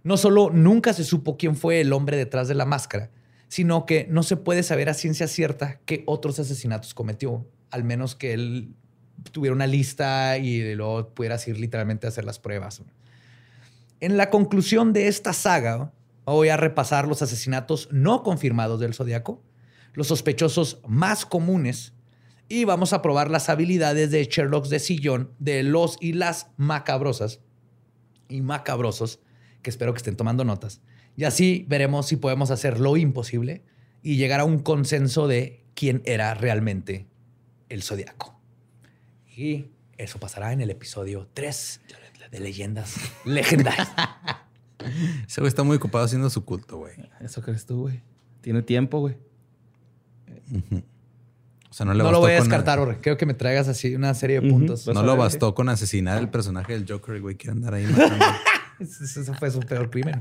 No solo nunca se supo quién fue el hombre detrás de la máscara, sino que no se puede saber a ciencia cierta qué otros asesinatos cometió, al menos que él tuviera una lista y luego pudieras ir literalmente a hacer las pruebas. En la conclusión de esta saga, voy a repasar los asesinatos no confirmados del Zodiaco, los sospechosos más comunes y vamos a probar las habilidades de Sherlock de sillón de los y las macabrosas y macabrosos, que espero que estén tomando notas. Y así veremos si podemos hacer lo imposible y llegar a un consenso de quién era realmente el zodiaco. Y eso pasará en el episodio 3 de Leyendas Legendarias. [laughs] Ese güey está muy ocupado haciendo su culto, güey. Eso crees tú, güey. Tiene tiempo, güey. O sea, no le No lo voy a descartar, Orre. Creo que me traigas así una serie de puntos. No lo bastó con asesinar el personaje del Joker, güey. Quiere andar ahí [laughs] matando. Ese ese fue su peor crimen.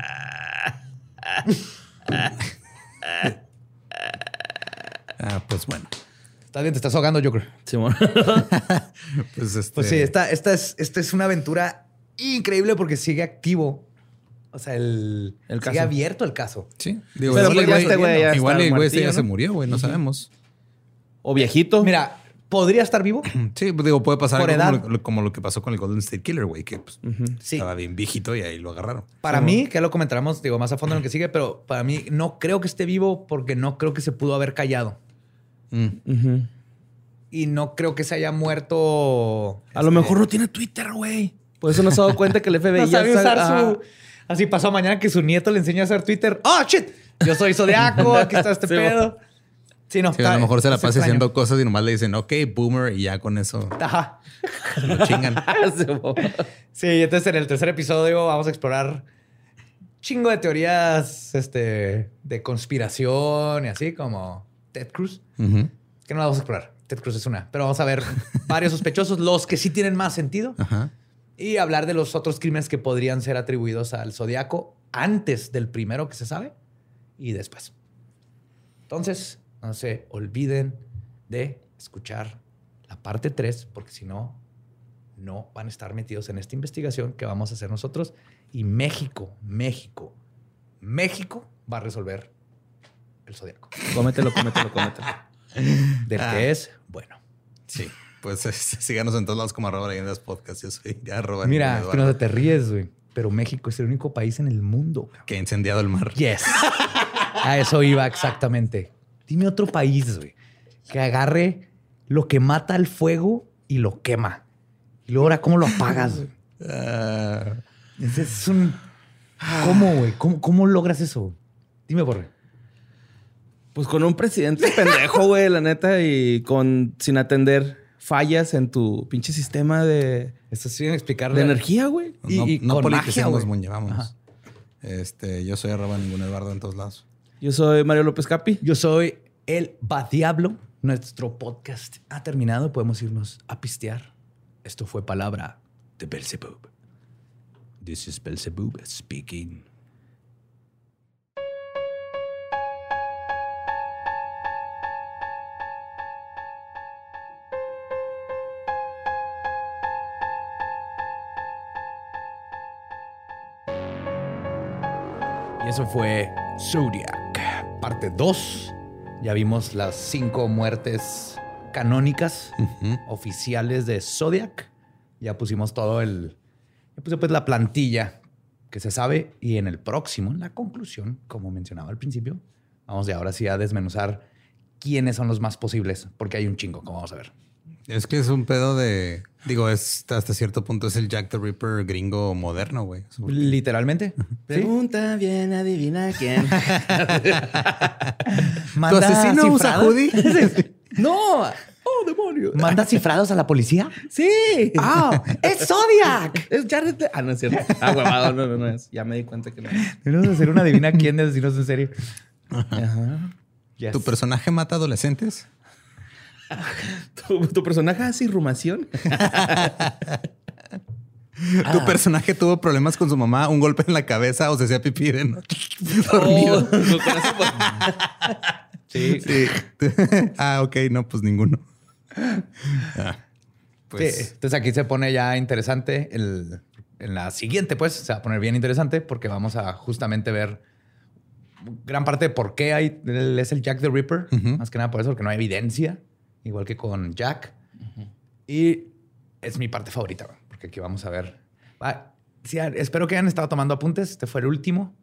ah, pues bueno. Estás bien, te estás ahogando, Joker. Simón. [laughs] Pues, este, Pues sí, esta, esta, es, esta es una aventura increíble porque sigue activo. O sea, el, El sigue caso. abierto el caso. Sí. Digo, Pero igual güey- este güey ya igual el güey este ya se murió, güey. No sabemos. O viejito. Mira, podría estar vivo. Sí, pues, digo, puede pasar Por algo edad. como, lo, como lo que pasó con el Golden State Killer, güey, que pues, Sí. estaba bien viejito y ahí lo agarraron. Para mí, que lo comentaremos, digo, más a fondo en lo que sigue, pero para mí no creo que esté vivo porque no creo que se pudo haber callado. Mm. Y no creo que se haya muerto. A lo este, mejor no tiene Twitter, güey. Por eso no se ha dado cuenta que el FBI [laughs] no ya sabe usar su. Así pasó mañana que su nieto le enseña a hacer Twitter. ¡Oh, shit! Yo soy zodiaco, aquí está este Sí, pedo. Sí, no. Sí, a lo mejor se la pasa haciendo cosas y nomás le dicen, ok, boomer, y ya con eso Ajá. se lo chingan. [laughs] Sí, entonces en el tercer episodio vamos a explorar chingo de teorías este, de conspiración y así como Ted Cruz. Que no la vamos a explorar. Ted Cruz es una. Pero vamos a ver varios sospechosos, los que sí tienen más sentido. Ajá. Y hablar de los otros crímenes que podrían ser atribuidos al zodiaco antes del primero que se sabe y después. Entonces, no se olviden de escuchar la parte 3, porque si no, no van a estar metidos en esta investigación que vamos a hacer nosotros. Y México, México, México va a resolver el zodiaco. Cómetelo, cómetelo, cómetelo. [laughs] Del Ah. que es bueno. Sí. Pues [laughs] síganos en todos lados como arroba leyendas podcast. Yo soy arroba Mira, que no te ríes, güey. Pero México es el único país en el mundo, güey. que ha incendiado el mar. Yes. A eso iba exactamente. Dime otro país, güey, que agarre lo que mata al fuego y lo quema. Y luego ahora, ¿cómo lo apagas? güey? Ese es un... ¿Cómo, güey? ¿Cómo, cómo logras eso? Dime, Borre. Pues con un presidente pendejo, güey, la neta, y con sin atender fallas en tu pinche sistema de, Esto sí, explicar de energía, güey. Y- no y no con politicemos, magia. Este, yo soy arroba ningún Eduardo en todos lados. Yo soy Mario López Capi. Yo soy el Badiablo. Nuestro podcast ha terminado. Podemos irnos a pistear. Esto fue palabra de Belzebub. This is Belzebub speaking. Y eso fue Zodiac, parte 2 Ya vimos las cinco muertes canónicas oficiales de Zodiac. Ya pusimos todo el. Ya puse pues la plantilla que se sabe. Y en el próximo, en la conclusión, como mencionaba al principio, vamos de ahora sí a desmenuzar quiénes son los más posibles, porque hay un chingo, como vamos a ver. Es que es un pedo de. Digo, es hasta cierto punto es el Jack the Ripper gringo moderno, güey. Literalmente. ¿sí? Pregunta bien, adivina quién. [laughs] ¿Tu Manda asesino usa hoodie? [laughs] no. Oh, demonio. ¿Manda [laughs] cifrados a la policía? Sí. ¡Ah! ¡Es Zodiac! Es Jared. Ah, no es cierto. Ah, huevado. No, no, no es. Ya me di cuenta que no. Tenemos que hacer una adivina quién de asesinos en serie. Ajá. Yes. ¿Tu personaje mata adolescentes? [laughs] ¿Tu, tu personaje hace irrumación? [laughs] ¿Tu personaje tuvo problemas con su mamá, un golpe en la cabeza o se hacía pipí de noche? [laughs] Dormido. Oh, pues. Sí. Sí. ah, ok, no, pues ninguno. Ah, pues Sí, Entonces aquí se pone ya interesante. el- en la siguiente, pues, se va a poner bien interesante porque vamos a justamente ver gran parte de por qué hay, es el Jack the Ripper. Más que nada por eso, porque no hay evidencia, igual que con Jack. Y es mi parte favorita, porque aquí vamos a ver. Ah, sí, ah, espero que hayan estado tomando apuntes. Este fue el último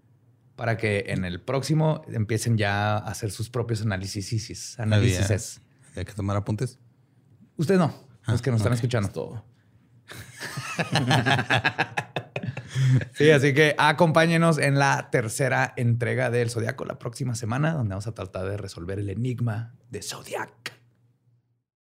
para que en el próximo empiecen ya a hacer sus propios análisis. análisis. Hay que tomar apuntes. Ustedes no, los Ah, que nos están escuchando. Todo. [laughs] sí, así que acompáñenos en la tercera entrega del Zodiaco la próxima semana, donde vamos a tratar de resolver el enigma de Zodiac.